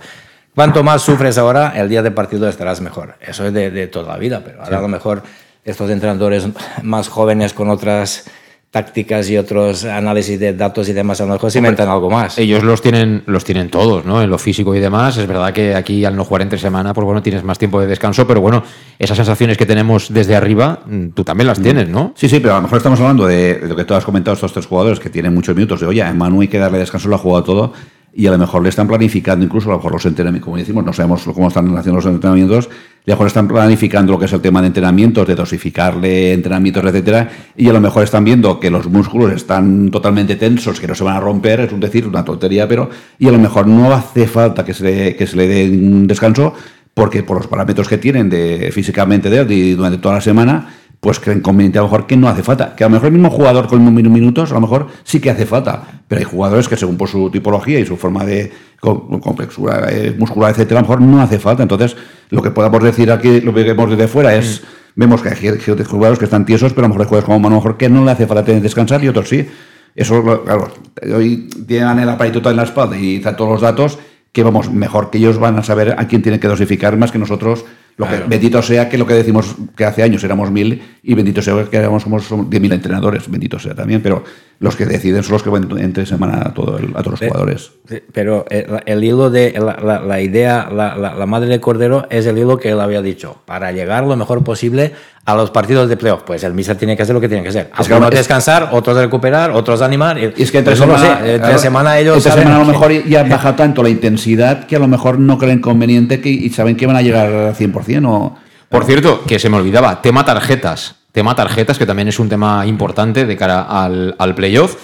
Cuanto más sufres ahora, el día de partido estarás mejor. Eso es de, de toda la vida, pero ahora a lo mejor estos entrenadores más jóvenes con otras tácticas y otros análisis de datos y demás, a lo mejor se inventan algo más. Ellos los tienen, los tienen todos, ¿no? En lo físico y demás. Es verdad que aquí al no jugar entre semana, pues bueno, tienes más tiempo de descanso, pero bueno, esas sensaciones que tenemos desde arriba, mm, tú también las tienes, ¿no? Sí, sí, pero a lo mejor estamos hablando de, de lo que tú has comentado, estos tres jugadores que tienen muchos minutos, de oye, a Manu hay que darle descanso, lo ha jugado todo, y a lo mejor le están planificando incluso a lo mejor los entrenamientos, como decimos, no sabemos cómo están haciendo los entrenamientos, a lo mejor están planificando lo que es el tema de entrenamientos, de dosificarle entrenamientos, etcétera, y a lo mejor están viendo que los músculos están totalmente tensos, que no se van a romper, es un decir, una tontería, pero y a lo mejor no hace falta que se le, que se le dé un descanso porque por los parámetros que tienen de físicamente de y durante toda la semana pues creen conveniente a lo mejor que no hace falta. Que a lo mejor el mismo jugador con mismos minutos, a lo mejor sí que hace falta. Pero hay jugadores que según por su tipología y su forma de complexura eh, muscular, etcétera, a lo mejor no hace falta. Entonces, lo que podamos decir aquí, lo que vemos desde fuera es, vemos que hay jugadores que están tiesos, pero a lo mejor hay jugadores como Manu, lo mejor que no le hace falta tener descansar y otros sí. Eso, claro, hoy tienen el aparato en la espalda y están todos los datos que vamos, mejor que ellos van a saber a quién tienen que dosificar más que nosotros. Lo que, bendito sea que lo que decimos que hace años éramos mil y bendito sea que éramos somos, somos 10.000 entrenadores, bendito sea también, pero los que deciden son los que van entre semana a, todo el- a todos los jugadores. Pero el, el hilo de la, la- la idea, la, la- la madre de Cordero es el hilo que él había dicho. Para llegar lo mejor posible a los partidos de playoff, pues el mister tiene que hacer lo que tiene que hacer. Es que Algunos es- descansar, otros recuperar, otros animar. Y es que entre lo semana, sé, entre claro, semana ellos entre saben semana a lo que- mejor ya baja tanto la intensidad que a lo mejor no creen conveniente que, y saben que van a llegar al 100% o... Por cierto, que se me olvidaba, tema tarjetas. Tema tarjetas, que también es un tema importante de cara al, playoff.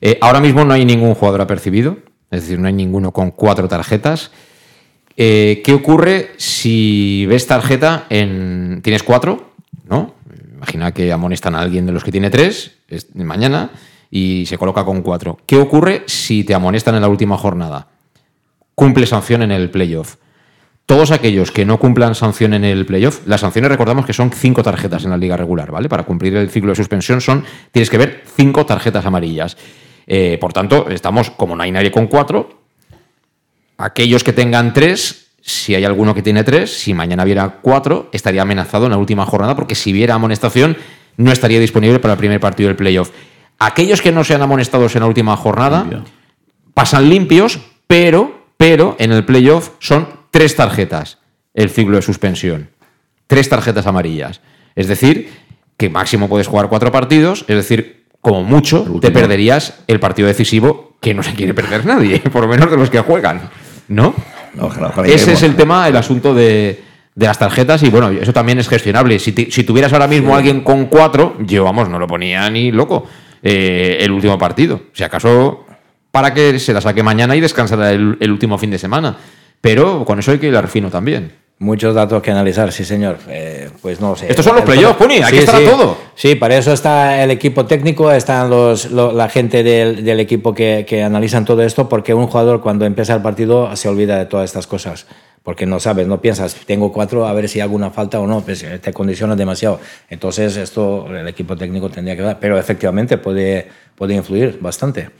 Eh, ahora mismo no hay ningún jugador apercibido, es decir, no hay ninguno con cuatro tarjetas. Eh, ¿Qué ocurre si ves tarjeta en. Tienes cuatro, ¿no? Imagina que amonestan a alguien de los que tiene tres es- mañana y se coloca con cuatro. ¿Qué ocurre si te amonestan en la última jornada? Cumple sanción en el playoff. Todos aquellos que no cumplan sanción en el playoff, las sanciones recordamos que son cinco tarjetas en la liga regular, ¿vale? Para cumplir el ciclo de suspensión son, tienes que ver cinco tarjetas amarillas. Eh, por tanto, estamos, como no hay nadie con cuatro, aquellos que tengan tres, si hay alguno que tiene tres, si mañana viera cuatro, estaría amenazado en la última jornada, porque si viera amonestación, no estaría disponible para el primer partido del playoff. Aquellos que no sean amonestados en la última jornada, pasan limpios, pero, pero en el playoff son tres tarjetas el ciclo de suspensión. Tres tarjetas amarillas. Es decir, que máximo puedes jugar cuatro partidos, es decir, como mucho te perderías el partido decisivo que no se quiere perder nadie, por lo menos de los que juegan. ¿No? Ojalá, ojalá Ese es el tema, el asunto de, de las tarjetas y bueno, eso también es gestionable. Si, tuvieras ahora mismo alguien con cuatro, yo vamos, no lo ponía ni loco eh, el último partido. Si acaso para que se la saque mañana y descansará el, el último fin de semana. Pero con eso hay que ir al fino también. Muchos datos que analizar, sí, señor. Eh, pues no sé. Estos son los playoffs, Puni, aquí estará sí. todo. Sí, para eso está el equipo técnico, están los, lo- la gente del, del equipo que, que analizan todo esto, porque un jugador cuando empieza el partido se olvida de todas estas cosas. Porque no sabes, no piensas, tengo cuatro, a ver si hago una falta o no, pues eh, te condiciona demasiado. Entonces, esto el equipo técnico tendría que dar, pero efectivamente puede, puede influir bastante.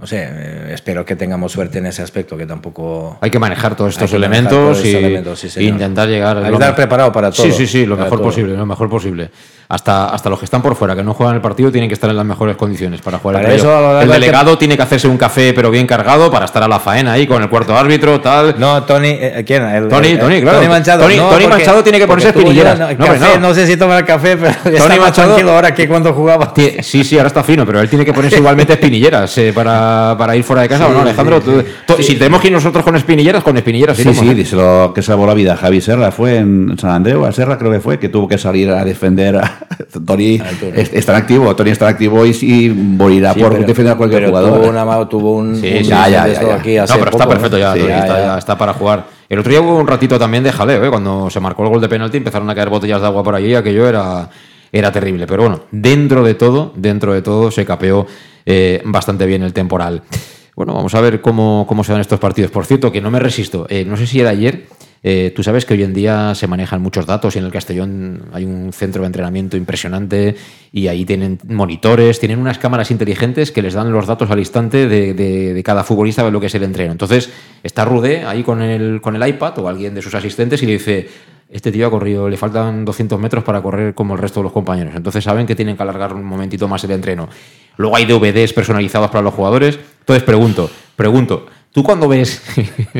No sé, eh, espero que tengamos suerte en ese aspecto, que tampoco... Hay que manejar todos estos elementos todos y elementos, sí, e intentar llegar que estar preparado para todo. Sí, sí, sí, lo mejor todo. posible, lo mejor posible. Hasta, hasta los que están por fuera, que no juegan el partido, tienen que estar en las mejores condiciones para jugar Para el eso, El del delegado tiene que hacerse un café, pero bien cargado, para estar a la faena ahí con el cuarto árbitro, tal. No, Tony, eh, ¿quién? El- Tony, el- Tony, claro. Tony Manchado. Tony- No, Tony porque- Manchado tiene que ponerse espinilleras. No, No, hombre, café, no. no sé si tomar café, pero Tony está más tranquilo ahora que cuando jugaba. Sí, sí, ahora está fino, pero él tiene que ponerse igualmente espinilleras eh, para, para ir fuera de casa, Sí, ¿o no, Alejandro? sí, Tú- tú- Si tenemos que ir nosotros con espinilleras, con espinilleras Sí, sí, ¿eh? díselo que salvó la vida. Javi Serra fue en San Andreu, a Serra creo que fue, que tuvo que salir a defender a Tony. es- Está en activo, Tony está en activo y, y morirá Sí, por pero- defender a cualquier pero jugador. Tuvo, una, tuvo un. Sí, un sí, ya, ya, aquí No, pero está poco, perfecto ya, Sí, Tony, está, ya. ya está para jugar. El otro día hubo un ratito también de jaleo, ¿eh? cuando se marcó el gol de penalti empezaron a caer botellas de agua por allí, aquello era, era terrible. Pero bueno, dentro de todo, dentro de todo, se capeó eh, bastante bien el temporal. Bueno, vamos a ver cómo, cómo se dan estos partidos. Por cierto, que no me resisto, eh, no sé si era ayer, Eh, tú sabes que hoy en día se manejan muchos datos y en el Castellón hay un centro de entrenamiento impresionante y ahí tienen monitores, tienen unas cámaras inteligentes que les dan los datos al instante de, de- de cada futbolista de lo que es el entreno. Entonces está Rude ahí con el, con el iPad o alguien de sus asistentes y le dice, este tío ha corrido, le faltan 200 metros para correr como el resto de los compañeros. Entonces saben que tienen que alargar un momentito más el entreno. Luego hay DVDs personalizados para los jugadores. Entonces pregunto, pregunto, ¿tú cuando ves,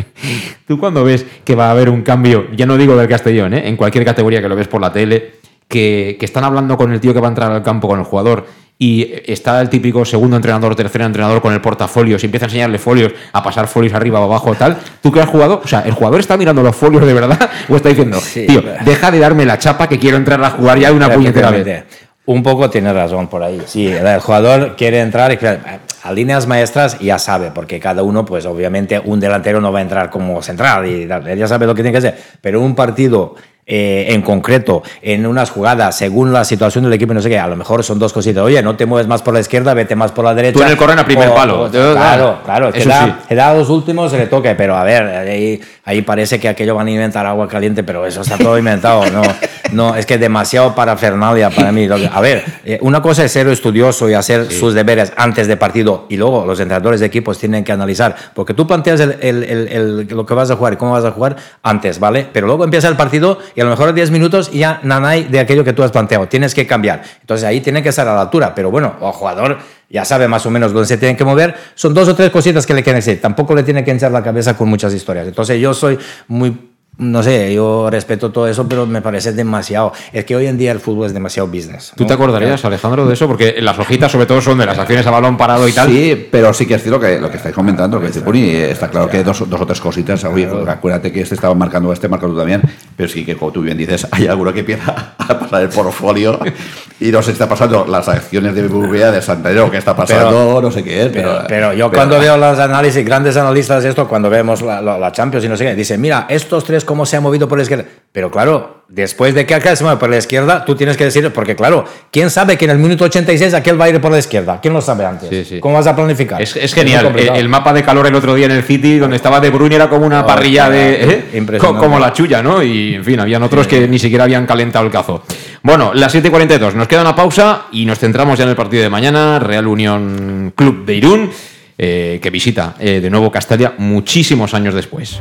tú cuando ves que va a haber un cambio, ya no digo del Castellón, ¿eh? en cualquier categoría que lo ves por la tele, que, que están hablando con el tío que va a entrar al campo con el jugador y está el típico segundo entrenador, tercer entrenador con el portafolio, y empieza a enseñarle folios, a pasar folios arriba o abajo tal, ¿tú que has jugado? O sea, ¿el jugador está mirando los folios de verdad o está diciendo, tío, deja de darme la chapa que quiero entrar a jugar ya de una puñetera vez? Un poco tiene razón por ahí. Sí, el jugador quiere entrar y claro, a líneas maestras ya sabe, porque cada uno, pues obviamente un delantero no va a entrar como central y ya sabe lo que tiene que hacer. Pero un partido eh, en concreto, en unas jugadas, según la situación del equipo, no sé qué, a lo mejor son dos cositas. Oye, no te mueves más por la izquierda, vete más por la derecha. Tú en el corner a primer O- palo. o- claro, claro. Queda, sí. queda a los últimos, se le toque, pero a ver, ahí, ahí parece que aquello van a inventar agua caliente, pero eso está todo inventado. No, no es que demasiado parafernalia para mí. A ver, eh, una cosa es ser estudioso y hacer sus deberes antes de partido y luego los entrenadores de equipos tienen que analizar, porque tú planteas el- el- el- lo que vas a jugar y cómo vas a jugar antes, ¿vale? Pero luego empieza el partido y a lo mejor 10 minutos y ya nanay de aquello que tú has planteado. Tienes que cambiar. Entonces ahí tiene que estar a la altura, pero bueno, el jugador ya sabe más o menos dónde se tiene que mover. Son dos o tres cositas que le quieren decir. Tampoco le tiene que hinchar la cabeza con muchas historias. Entonces yo soy muy no sé, yo respeto todo eso, pero me parece demasiado. Es que hoy en día el fútbol es demasiado business. ¿Tú ¿no? te acordarías, Alejandro, de eso? Porque las hojitas sobre todo son de las acciones a balón parado y tal. Sí, pero sí que es cierto que lo que estáis comentando, lo que dice Puni, está claro que dos, dos o tres cositas. Oye, acuérdate que este estaba marcando este, marca tú también. Pero sí que, como tú bien dices, hay alguno que empieza a pasar el portfolio y no se está pasando las acciones de BBVA de Santander, que está pasando, Pero- no sé qué es. Pero, Pero, pero yo pero- cuando veo los análisis, grandes analistas de esto, cuando vemos la, la- la Champions y no sé qué, dicen, mira, estos tres cómo se han movido por la izquierda. Pero claro, después de que aquel se mueve por la izquierda, tú tienes que decir, porque claro, ¿quién sabe que en el minuto 86 aquel va a ir por la izquierda? ¿Quién lo sabe antes? Sí, sí. ¿Cómo vas a planificar? Es, es genial. El, complicado. el mapa de calor el otro día en el City, donde estaba De Bruyne, era como una Oh, parrilla de. ¿eh? impresionante. Como la chulla, ¿no? Y en fin, habían otros que ni siquiera habían calentado el cazo. Bueno, las 7.42. Nos queda una pausa y nos centramos ya en el partido de mañana. Real Unión Club de Irún, eh, que visita eh, de nuevo Castalia muchísimos años después.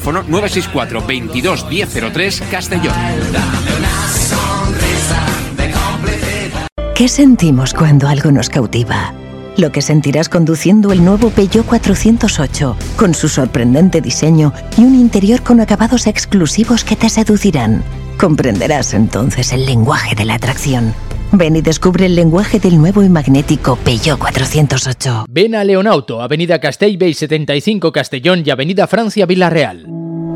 964 22 1003 Castellón. ¿Qué sentimos cuando algo nos cautiva? Lo que sentirás conduciendo el nuevo Peugeot 408, con su sorprendente diseño y un interior con acabados exclusivos que te seducirán. Comprenderás entonces el lenguaje de la atracción. Ven y descubre el lenguaje del nuevo y magnético Peugeot 408. Ven a Leonauto, Avenida Castellbey 75 Castellón y Avenida Francia Villarreal.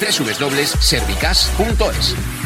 www.servicas.es.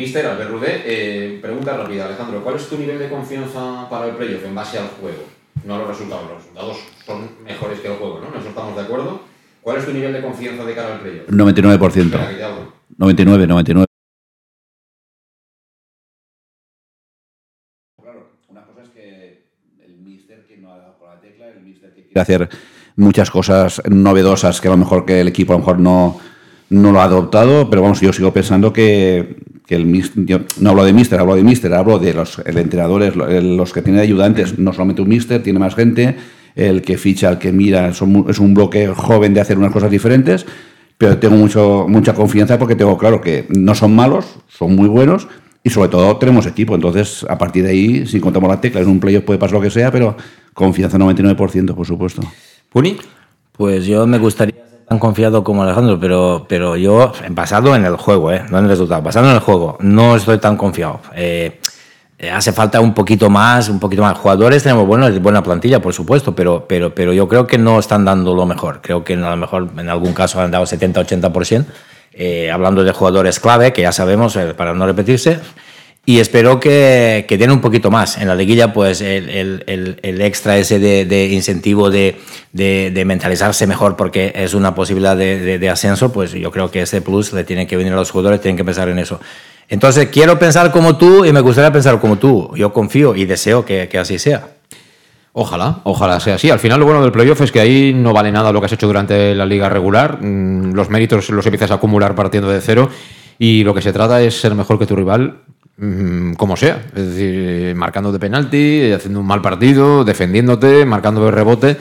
Mister Albert Rudé. Eh, pregunta rápida, Alejandro, ¿cuál es tu nivel de confianza para el playoff en base al juego? No a los resultados, los resultados son mejores que el juego, ¿no? Eso estamos de acuerdo. ¿Cuál es tu nivel de confianza de cara al playoff? 99%. Espera, que te hablo. 99, 99. Una cosa es que el míster que no ha dado con la tecla, el míster que quiere hacer muchas cosas novedosas que a lo mejor que el equipo a lo mejor no, no lo ha adoptado, pero vamos, yo sigo pensando que, que el yo no hablo de míster, hablo de míster, hablo de los el entrenadores, los que tienen ayudantes, no solamente un míster, tiene más gente, el que ficha, el que mira, son es un bloque joven de hacer unas cosas diferentes, pero tengo mucho, mucha confianza porque tengo claro que no son malos, son muy buenos y sobre todo tenemos equipo. Entonces, a partir de ahí, si contamos la tecla, en un playoff puede pasar lo que sea, pero confianza 99%, por supuesto. ¿Puni? Pues yo me gustaría tan confiado como Alejandro, pero, pero yo, basado en el juego, ¿eh? no en el resultado, basado en el juego, no estoy tan confiado. Eh, eh, hace falta un poquito más, un poquito más. Jugadores tenemos buena, buena plantilla, por supuesto, pero, pero, pero yo creo que no están dando lo mejor. Creo que a lo mejor en algún caso han dado 70-80%. Eh, hablando de jugadores clave, que ya sabemos, eh, para no repetirse. Y espero que, que den un poquito más. En la liguilla, pues el, el- el- extra ese de, incentivo de, de- de mentalizarse mejor porque es una posibilidad de, ascenso, pues yo creo que ese plus le tiene que venir a los jugadores, tienen que pensar en eso. Entonces, quiero pensar como tú y me gustaría pensar como tú. Yo confío y deseo que, que así sea. Ojalá, ojalá sea así. Al final lo bueno del playoff es que ahí no vale nada lo que has hecho durante la liga regular. Mm, Los méritos los empiezas a acumular partiendo de cero y lo que se trata es ser mejor que tu rival como sea. Es decir, eh, marcando de penalti, haciendo un mal partido, defendiéndote, marcando de rebote.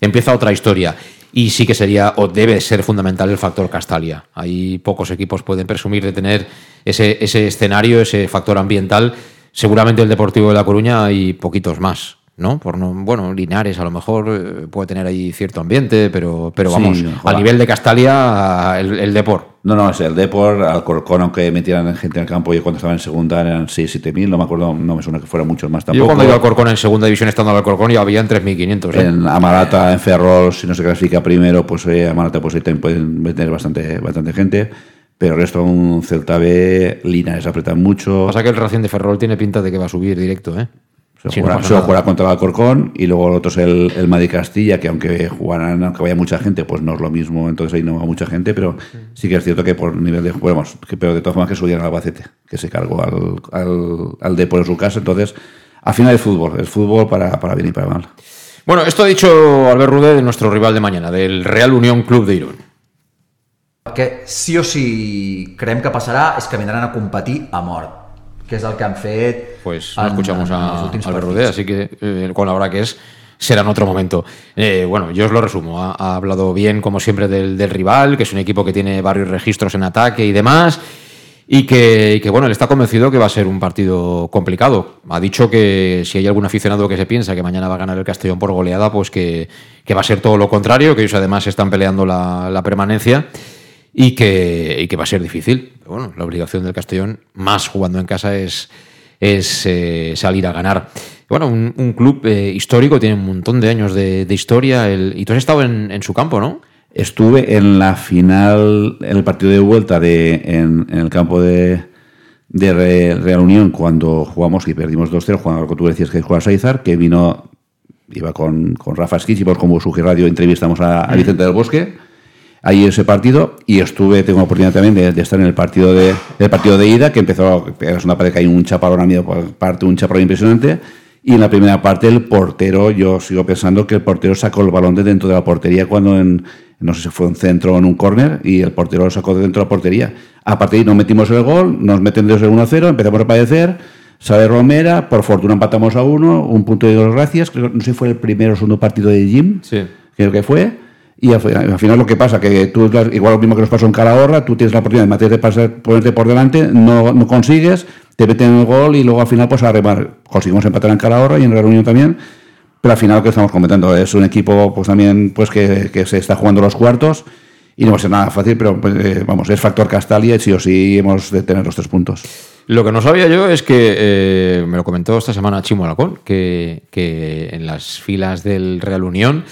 Empieza otra historia. Y sí que sería o debe ser fundamental el factor Castalia. Ahí pocos equipos pueden presumir de tener ese, ese escenario, ese factor ambiental. Seguramente el Deportivo de La Coruña y poquitos más. ¿no? Por no, bueno, Linares a lo mejor eh, puede tener ahí cierto ambiente, pero, pero vamos, a nivel de Castalia, el, el Depor. No, no, es el Depor, Alcorcón, aunque metieran gente en el campo, yo cuando estaba en segunda eran 6, 7 mil, no me acuerdo, no me suena que fueran muchos más Yo tampoco. cuando iba al Corcón en segunda división estando al Alcorcón ya había en 3.500. ¿eh? En Amarata, en Ferrol, si no se clasifica primero, pues eh, Amarata pues ahí también pueden meter bastante, bastante gente. Pero el resto, un Celta B, Linares apretan mucho. Pasa que el Racing de Ferrol tiene pinta de que va a subir directo, ¿eh? Se no jugará, se contra el Alcorcón y luego el otro es el, el Madrid Castilla, que aunque jugarán, aunque vaya mucha gente, pues no es lo mismo, entonces ahí no va mucha gente, pero sí que es cierto que por nivel de bueno, vamos, que, pero de todas formas que subieron al Albacete, que se cargó al, al, al Depor en su casa, entonces al final es fútbol, es fútbol para, para bien y para mal. Bueno, esto ha dicho Albert Rude de nuestro rival de mañana, del Real Unión Club de Irún. que sí o sí creiem que passarà és que vindran a competir a mort, que és el que han fet Pues no en- escuchamos en a. Rudé, así que eh, con la hora que es será en otro momento. Eh, bueno, yo os lo resumo. Ha, ha hablado bien, como siempre, del, del rival, que es un equipo que tiene varios registros en ataque y demás. Y que, y que, bueno, él está convencido que va a ser un partido complicado. Ha dicho que si hay algún aficionado que se piensa que mañana va a ganar el Castellón por goleada, pues que, que va a ser todo lo contrario, que ellos además están peleando la, la permanencia y que, y que va a ser difícil. Bueno, la obligación del Castellón, más jugando en casa, es, es eh, salir a ganar. Bueno, un, un club eh, histórico, tiene un montón de años de, de historia. el- y tú has estado en, en su campo, ¿no? Estuve en la final, en el partido de vuelta de, en, en el campo de, de Re- Real Unión cuando jugamos y perdimos 2-0, jugando con tú decías que jugaba Saizar, que vino, iba con, con Rafa Skich y pues como Sugi Radio entrevistamos a, a Vicente del Bosque, ahí ese partido y estuve, tengo la oportunidad también de, de estar en el partido de, el partido de ida, que empezó, es una parte que hay un chaparrón a medio parte, un chaparrón impresionante, y en la primera parte el portero, yo sigo pensando que el portero sacó el balón de dentro de la portería cuando en, no sé si fue un centro o en un córner, y el portero lo sacó de dentro de la portería. A partir de ahí nos metimos el gol, nos meten desde el 1-0, empezamos a padecer, sale Romera, por fortuna empatamos a uno, un punto de dos gracias, creo, no sé si fue el primero o segundo partido de Jim, Sí. creo que fue. Y al, fi- al final lo que pasa, que tú, igual lo mismo que nos pasó en Calahorra, tú tienes la oportunidad de meterte, pasar, por delante, no, no consigues, te meten el gol y luego al final pues a remar. Conseguimos empatar en Calahorra y en Real Unión también, pero al final lo que estamos comentando es un equipo pues también pues que, que se está jugando los cuartos y no va a ser nada fácil, pero pues, eh, vamos, es factor Castalia y sí o sí hemos de tener los tres puntos. Lo que no sabía yo es que, eh, me lo comentó esta semana Chimo Alacón, que, que en las filas del Real Unión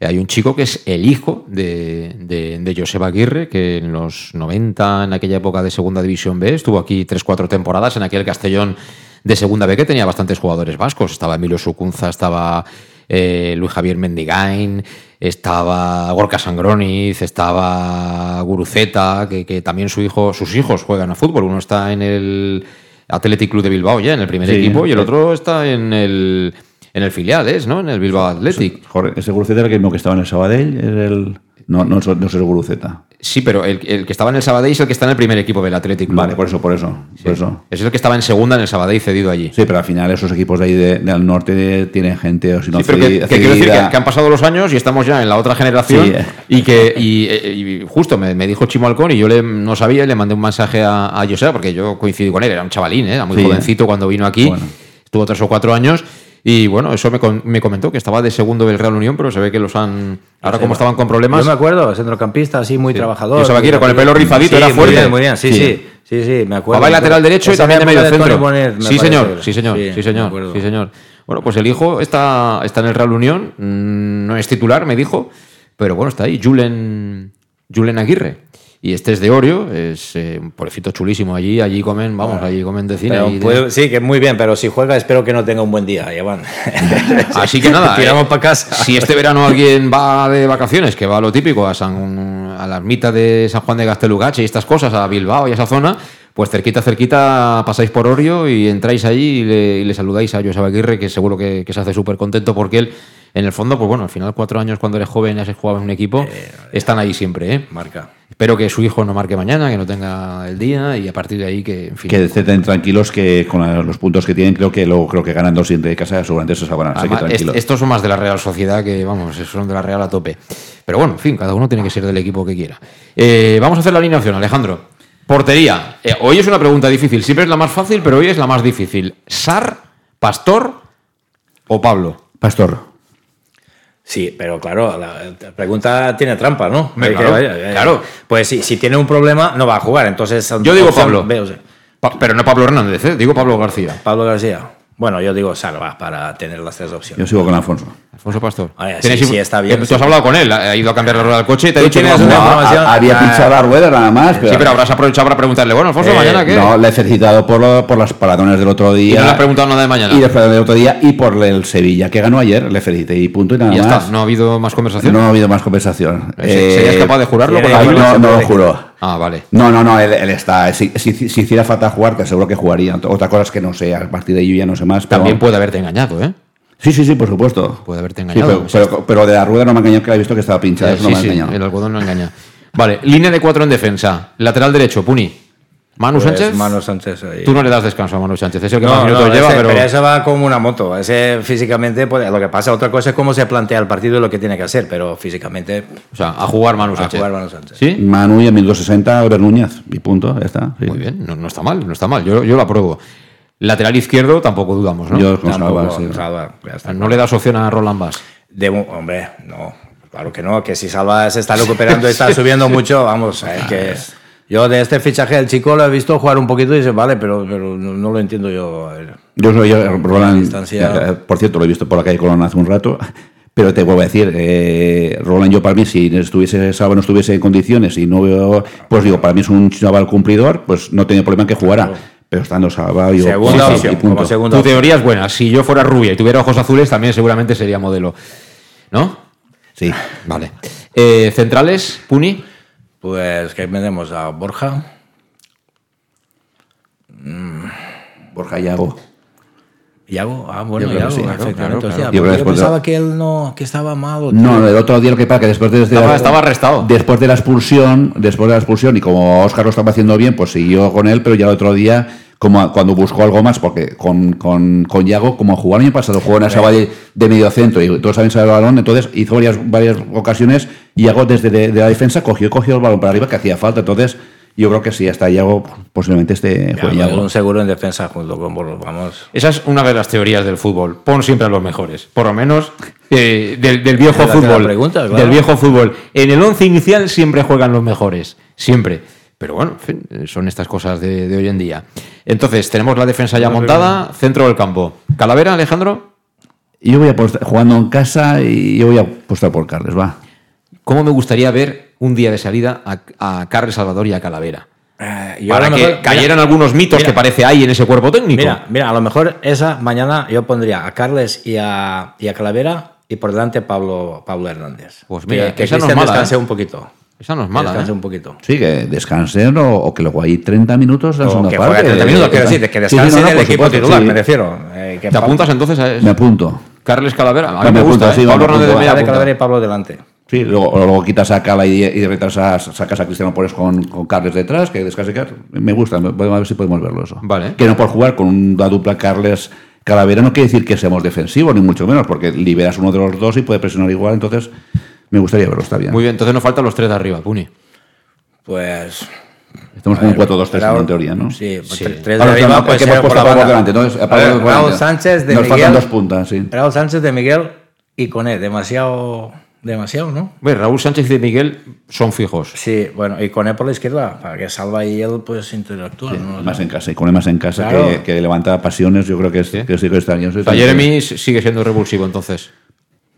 hay un chico que es el hijo de, de, de Joseba Aguirre, que en los 90, en aquella época de Segunda División B, estuvo aquí 3-4 temporadas en aquel Castellón de Segunda B que tenía bastantes jugadores vascos. Estaba Emilio Sucunza, estaba eh, Luis Javier Mendigain, estaba Gorka Sangroniz, estaba Guruceta, que, que también su hijo, sus hijos juegan a fútbol. Uno está en el Athletic Club de Bilbao ya, en el primer Sí, equipo, y el otro está en el, en el filial, ¿es? ¿no? En el Bilbao Athletic. Jorge, ese Guruceta era el mismo que estaba en el Sabadell, es el... No, no, no es el Guruceta. Sí, pero el, el que estaba en el Sabadell es el que está en el primer equipo del Athletic Club. Vale, por eso, por eso, por eso. Es el que estaba en segunda en el Sabadell cedido allí. Sí, pero al final esos equipos de ahí de- del norte tienen gente, o si no, Sí, pero que, quiero decir que, que han pasado los años y estamos ya en la otra generación Sí, eh. y que y, eh, y justo me, me dijo Chimo Alcón y yo le, no sabía y le mandé un mensaje a, a Joseba porque yo coincidí con él, era un chavalín, ¿eh? era muy Sí, jovencito cuando vino aquí, Bueno. estuvo tres o cuatro años y bueno, eso me, me comentó que estaba de segundo del Real Unión, pero se ve que los han, ahora como estaban con problemas, Yo me acuerdo, centrocampista, así, muy trabajador. Joseba Aguirre, con el pelo rizadito, Sí, era muy fuerte. bien, Muy bien, sí, Sí. sí, sí, me acuerdo. Jugaba lateral derecho y también de medio centro. Sí, señor, sí, señor, sí, señor, sí, señor. Bueno, pues el hijo está, está en el Real Unión, mm, no es titular, me dijo, pero bueno, está ahí, Julen, Julen Aguirre. Y este es de Orio, es eh, un pobrecito chulísimo allí, allí comen, vamos, allí comen de cine. De- sí, que muy bien, pero si juega espero que no tenga un buen día, Iván. Así que nada, Tiramos eh, para casa. Si este verano alguien va de vacaciones, que va a lo típico, a, San, a la ermita de San Juan de Gastelugache y estas cosas, a Bilbao y a esa zona, pues cerquita, cerquita pasáis por Orio y entráis allí y le, y le saludáis a Joseba Aguirre, que seguro que, que se hace súper contento porque él, en el fondo, pues bueno, al final cuatro años cuando eres joven y has jugado en un equipo, están ahí siempre, ¿eh? Marca. Espero que su hijo no marque mañana, que no tenga el día y a partir de ahí que, en fin. Que estén tranquilos que con los puntos que tienen, creo que luego creo que ganan dos de casa, seguramente se. Así que Además, est- tranquilos. estos son más de la Real Sociedad que, vamos, son de la Real a tope. Pero bueno, en fin, cada uno tiene que ser del equipo que quiera. Eh, vamos a hacer la alineación, Alejandro. Portería. Eh, hoy es una pregunta difícil. Siempre es la más fácil, pero hoy es la más difícil. ¿Sar, Pastor o Pablo? Pastor. Sí, pero claro, la, pregunta tiene trampa, ¿no? Que- claro, vaya, claro. Pues si, si tiene un problema, no va a jugar. Entonces, Yo digo Pablo. B o C. Pa- pero no Pablo Hernández, ¿eh? digo Pablo García. Pablo García. Bueno, yo digo Salva para tener las tres opciones. Yo sigo con Alfonso. Alfonso Pastor. Oye, sí, sí, está bien, Tú sí. has hablado con él, ha ido a cambiar la rueda del coche y te ha Tú dicho que tienes va a una jugar. información- Ha- había Ah. pinchado la rueda nada más. Sí, pero habrás aprovechado para preguntarle, bueno, Alfonso, Eh, ¿mañana qué? No, le he felicitado por, lo- por las paradones del otro y día. no le has preguntado nada de mañana. Y después del otro día y por el Sevilla que ganó ayer, le felicité y punto y nada Y ya más. está, no ha habido más conversación. No ha habido más conversación. ¿Se- ¿Serías capaz de jurarlo? con la mano? no, no lo juro. Ah, vale. No, no, no, él, él está. Si, si- si hiciera falta jugar, te aseguro que jugaría. Otra cosa es que no sé, a partir de ahí yo ya no sé más. Pero También puede haberte engañado, ¿eh? Sí, sí, sí, por supuesto. Puede haberte Sí, engañado. pero, pero- pero de la rueda no me ha engañado, que la he visto que estaba pinchada. Eh, eso sí, no me ha sí, engañado. el algodón no engaña. Vale, línea de cuatro en defensa. Lateral derecho, Puni. Manu Pues Sánchez. Manu Sánchez ahí. Tú no le das descanso a Manu Sánchez. Es el que No, más minutos no, lleva, ese- pero. pero ese va como una moto. Ese físicamente, pues, lo que pasa, otra cosa es cómo se plantea el partido y lo que tiene que hacer, pero físicamente O sea, a jugar Manu a Sánchez. jugar Manu Sánchez. ¿Sí? Manu y en 1260, Ober Núñez. Y punto, ya está. sí. Muy bien, no, no está mal, no está mal. Yo, yo lo apruebo. Lateral izquierdo tampoco dudamos, ¿no? Yo con Tampoco, Salva, sí. Salva, ya está. no le das opción a Roland Bass. De un- hombre, no, claro que no, que si Salva se está recuperando y está subiendo mucho, vamos, eh, que yo de este fichaje del chico lo he visto jugar un poquito y dice, vale, pero, pero no, no lo entiendo yo. a ver. Yo soy yo, Roland. distancia- eh, Por cierto, lo he visto por la calle Colón hace un rato. Pero te vuelvo a decir, eh, Roland, yo para mí, si estuviese Salva no estuviese en condiciones y no veo, pues digo, para mí es un chaval cumplidor, pues no tenía problema en que jugara. Pero estando Salva, yo. Segunda sí, sí, opción, como segunda Tu teoría es buena. Si yo fuera rubia y tuviera ojos azules, también seguramente sería modelo. ¿No? Sí. Vale. Eh, Centrales, Puni. Pues que vendemos a Borja. Borja Yago. Yago, ah, bueno, Yago, que sí, claro, efectivamente. claro, Hostia, claro. Yo de- pensaba que él no, que estaba malo. No, el otro día lo que pasa que después de, Estaba- estaba arrestado. Después de la expulsión, después de la expulsión y como Oscar lo estaba haciendo bien, pues siguió con él, pero ya el otro día como cuando buscó algo más, porque con, con, con Yago, como jugó el año pasado, jugó en esa valle de medio centro y todos saben saber el balón, entonces hizo varias, varias ocasiones y Yago desde de, de la defensa cogió, cogió el balón para arriba que hacía falta, entonces yo creo que sí, hasta Yago posiblemente este juegue un seguro en defensa junto con Borja, vamos. Esa es una de las teorías del fútbol. Pon siempre a los mejores. Por lo menos eh, del, del viejo fútbol. pregunta, claro. Del viejo fútbol. En el once inicial siempre juegan los mejores. Siempre. Pero bueno, en fin, son estas cosas de, de hoy en día. Entonces, tenemos la defensa ya montada, centro del campo. ¿Calavera, Alejandro? Yo voy a apostar, jugando en casa y yo voy a apostar por Carles, va. ¿Cómo me gustaría ver un día de salida a, a Carles Salvador y a Calavera? Eh, yo Para a lo que mejor- cayeran mira, algunos mitos mira, que parece hay en ese cuerpo técnico. Mira, mira, a lo mejor esa mañana yo pondría a Carles y a, y a Calavera y por delante Pablo, Pablo Hernández. Pues mira, que, que esa no es Cristian mala, descanse ¿eh? un poquito. Esa no es Que mala. descanse ¿eh? un poquito. Sí, que descansen o, o que luego hay 30 minutos la O segunda que parte. juegue 30 minutos, quiero decir, de que Sí, sí, descanse no, no, del por equipo supuesto, titular, sí. me refiero. Eh, que ¿Te apuntas entonces a eso? Me apunto. Carles Calavera. A mí Me gusta. ¿eh? Pablo. Hernández de de. Calavera y Pablo delante. Sí, luego, luego quitas a Cala y, y retrasas, sacas a Cristiano Pores con, con Carles detrás, que descanse Carles. Me gusta, a ver si podemos verlo eso. Vale. Que no por jugar con una dupla Carles Calavera no quiere decir que seamos defensivos, ni mucho menos, porque liberas uno de los dos y puede presionar igual, entonces me gustaría verlo, está bien. Muy bien, entonces nos faltan los tres de arriba, Puni. Pues. Estamos con un ver, 4-2-3 Raúl- en teoría, ¿no? Sí, Sí. tre- tres de Ahora, arriba, no, pues que hemos ser por delante, entonces, ver. Raúl Sánchez de Nos Miguel. faltan dos puntas, sí. Raúl Sánchez de Miguel y Coné, demasiado, demasiado, ¿no? Ve, Raúl Sánchez y de Miguel son fijos. Sí, bueno, y Coné por la izquierda, para que Salva y él pues interactúen. Sí, ¿no? más en casa, y con él más en casa Claro. que, que levanta pasiones, yo creo que, es, que sí que está bien. Jeremy sigue siendo revulsivo entonces.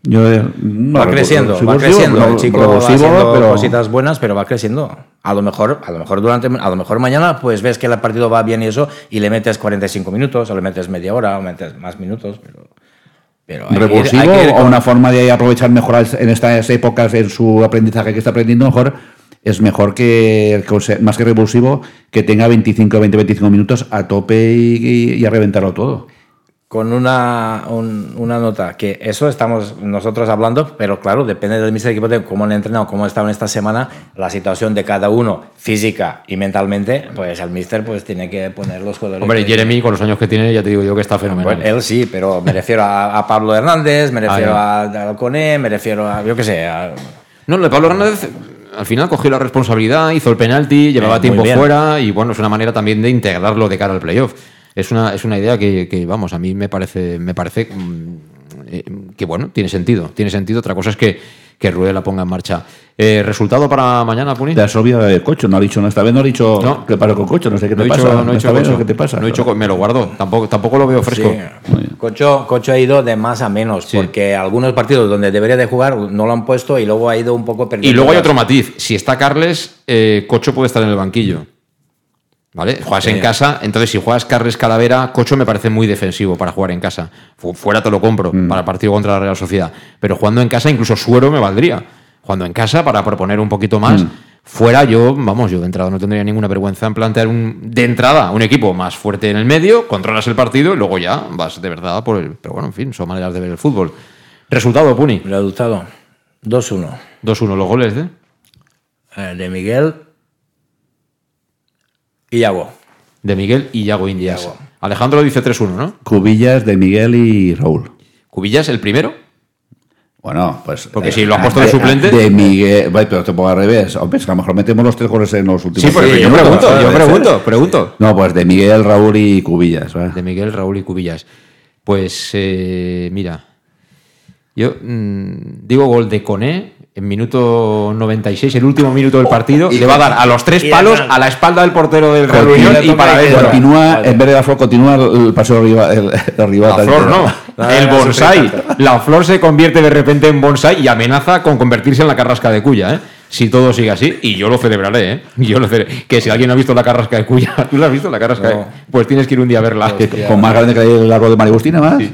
Yo, eh, no, va creciendo, revulsivo, va creciendo. no, el chico va haciendo pero- cositas buenas, pero va creciendo. A lo mejor, a lo mejor durante, a lo mejor mañana, pues ves que el partido va bien y eso, y le metes 45 minutos, o le metes media hora, o metes más minutos, pero. pero hay que ir- hay que ir o una forma de aprovechar mejor en estas épocas en su aprendizaje que está aprendiendo mejor es mejor que, más que revulsivo que tenga 25 20 25 minutos a tope y, y- y a reventarlo todo con una, un- una nota, que eso estamos nosotros hablando, pero claro, depende del mister equipo de cómo han entrenado, cómo estaban esta semana, la situación de cada uno, física y mentalmente, pues el mister pues tiene que poner los jugadores. Hombre, que- Jeremy, con los años que tiene, ya te digo yo que está fenomenal. Bueno, él sí, pero me refiero a, a Pablo Hernández, me refiero Ah, a, a Coné, me refiero a, yo qué sé, a- No, lo de Pablo Hernández al final cogió la responsabilidad, hizo el penalti, llevaba muy tiempo fuera y bueno, es una manera también de integrarlo de cara al playoff. Es una, es una idea que, que, vamos, a mí me parece, me parece mm, eh, que bueno, tiene sentido. Tiene sentido. Otra cosa es que, que Rueda la ponga en marcha. Eh, ¿Resultado para mañana, Puni? te has olvidado de Cocho no ha dicho esta vez no ha dicho No. qué pasa con Cocho no sé qué No te he pasa dicho, no he dicho Cocho. ¿qué te pasa No he dicho me lo guardo. Tampoco, tampoco lo veo fresco. Sí. Cocho, Cocho ha ido de más a menos, porque algunos partidos donde debería de jugar no lo han puesto y luego ha ido un poco perdiendo. Y luego hay otro matiz. Si está Carles, eh, Cocho puede estar en el banquillo. ¿Vale? Juegas en casa, entonces si juegas Carles Calavera, Cocho me parece muy defensivo para jugar en casa. Fu- Fuera te lo compro para el partido contra la Real Sociedad. Pero jugando en casa, incluso Suero me valdría. Jugando en casa para proponer un poquito más. Fuera yo, vamos, yo de entrada no tendría ninguna vergüenza en plantear un, de entrada un equipo más fuerte en el medio, controlas el partido y luego ya vas de verdad por el. Pero bueno, en fin, son maneras de ver el fútbol. Resultado, Puni. Resultado, 2-1. 2-1 los goles de. Eh, de Miguel y Yago. De Miguel y Yago Indias. Yago. Alejandro dice 3-1, ¿no? Cubillas de Miguel y Raúl Cubillas el primero. Bueno, pues. Porque si lo has puesto de de suplente. De Miguel. Vale, pero te pongo al revés. Hombre, es que a lo mejor metemos los tres goles en los últimos. Sí, pero tres yo pregunto, yo pregunto, pregunto. No, pues de Miguel, Raúl y Cubillas. De Miguel, Raúl y Cubillas. Pues eh, mira, yo mm, digo gol de Coné en minuto 96, el último minuto del partido, y le va a dar a los tres palos a la espalda del portero del Real Unión y para adentro. Continúa, en vez de la flor, continúa el paso arriba. El, el arriba La flor no, el bonsai. La flor se convierte de repente en bonsai y amenaza con convertirse en la carrasca de Cuya, ¿eh? Si todo sigue así, y yo lo celebraré, ¿eh? Yo lo celebraré. Que si alguien no ha visto la carrasca de Cuya, ¿tú la has visto la carrasca? No. de- Pues tienes que ir un día a verla. Con más grande que el árbol de María Agustina, más. Sí,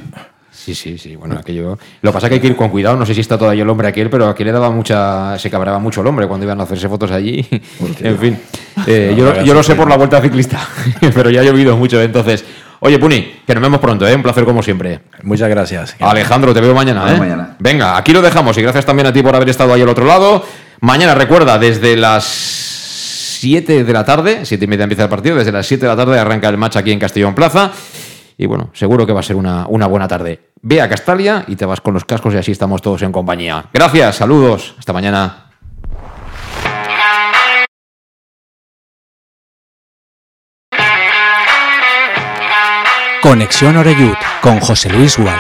sí, sí. Bueno, aquello. Lo que pasa es que hay que ir con cuidado. No sé si está todavía el hombre aquel, pero aquí le daba mucha. Se cabraba mucho el hombre cuando iban a hacerse fotos allí. en fin. Eh, yo, yo lo sé por la vuelta ciclista, pero ya ha llovido mucho. Entonces, oye, Puni, que nos vemos pronto, ¿eh? Un placer como siempre. Muchas gracias. Alejandro, te veo mañana, ¿eh? mañana. Venga, aquí lo dejamos y gracias también a ti por haber estado ahí al otro lado. Mañana, recuerda, desde las 7 de la tarde, 7 y media empieza el partido, desde las 7 de la tarde arranca el match aquí en Castellón Plaza. Y bueno, seguro que va a ser una, una buena tarde. Ve a Castalia y te vas con los cascos y así estamos todos en compañía. Gracias, saludos, hasta mañana. Conexión Oreyud con José Luis Gual.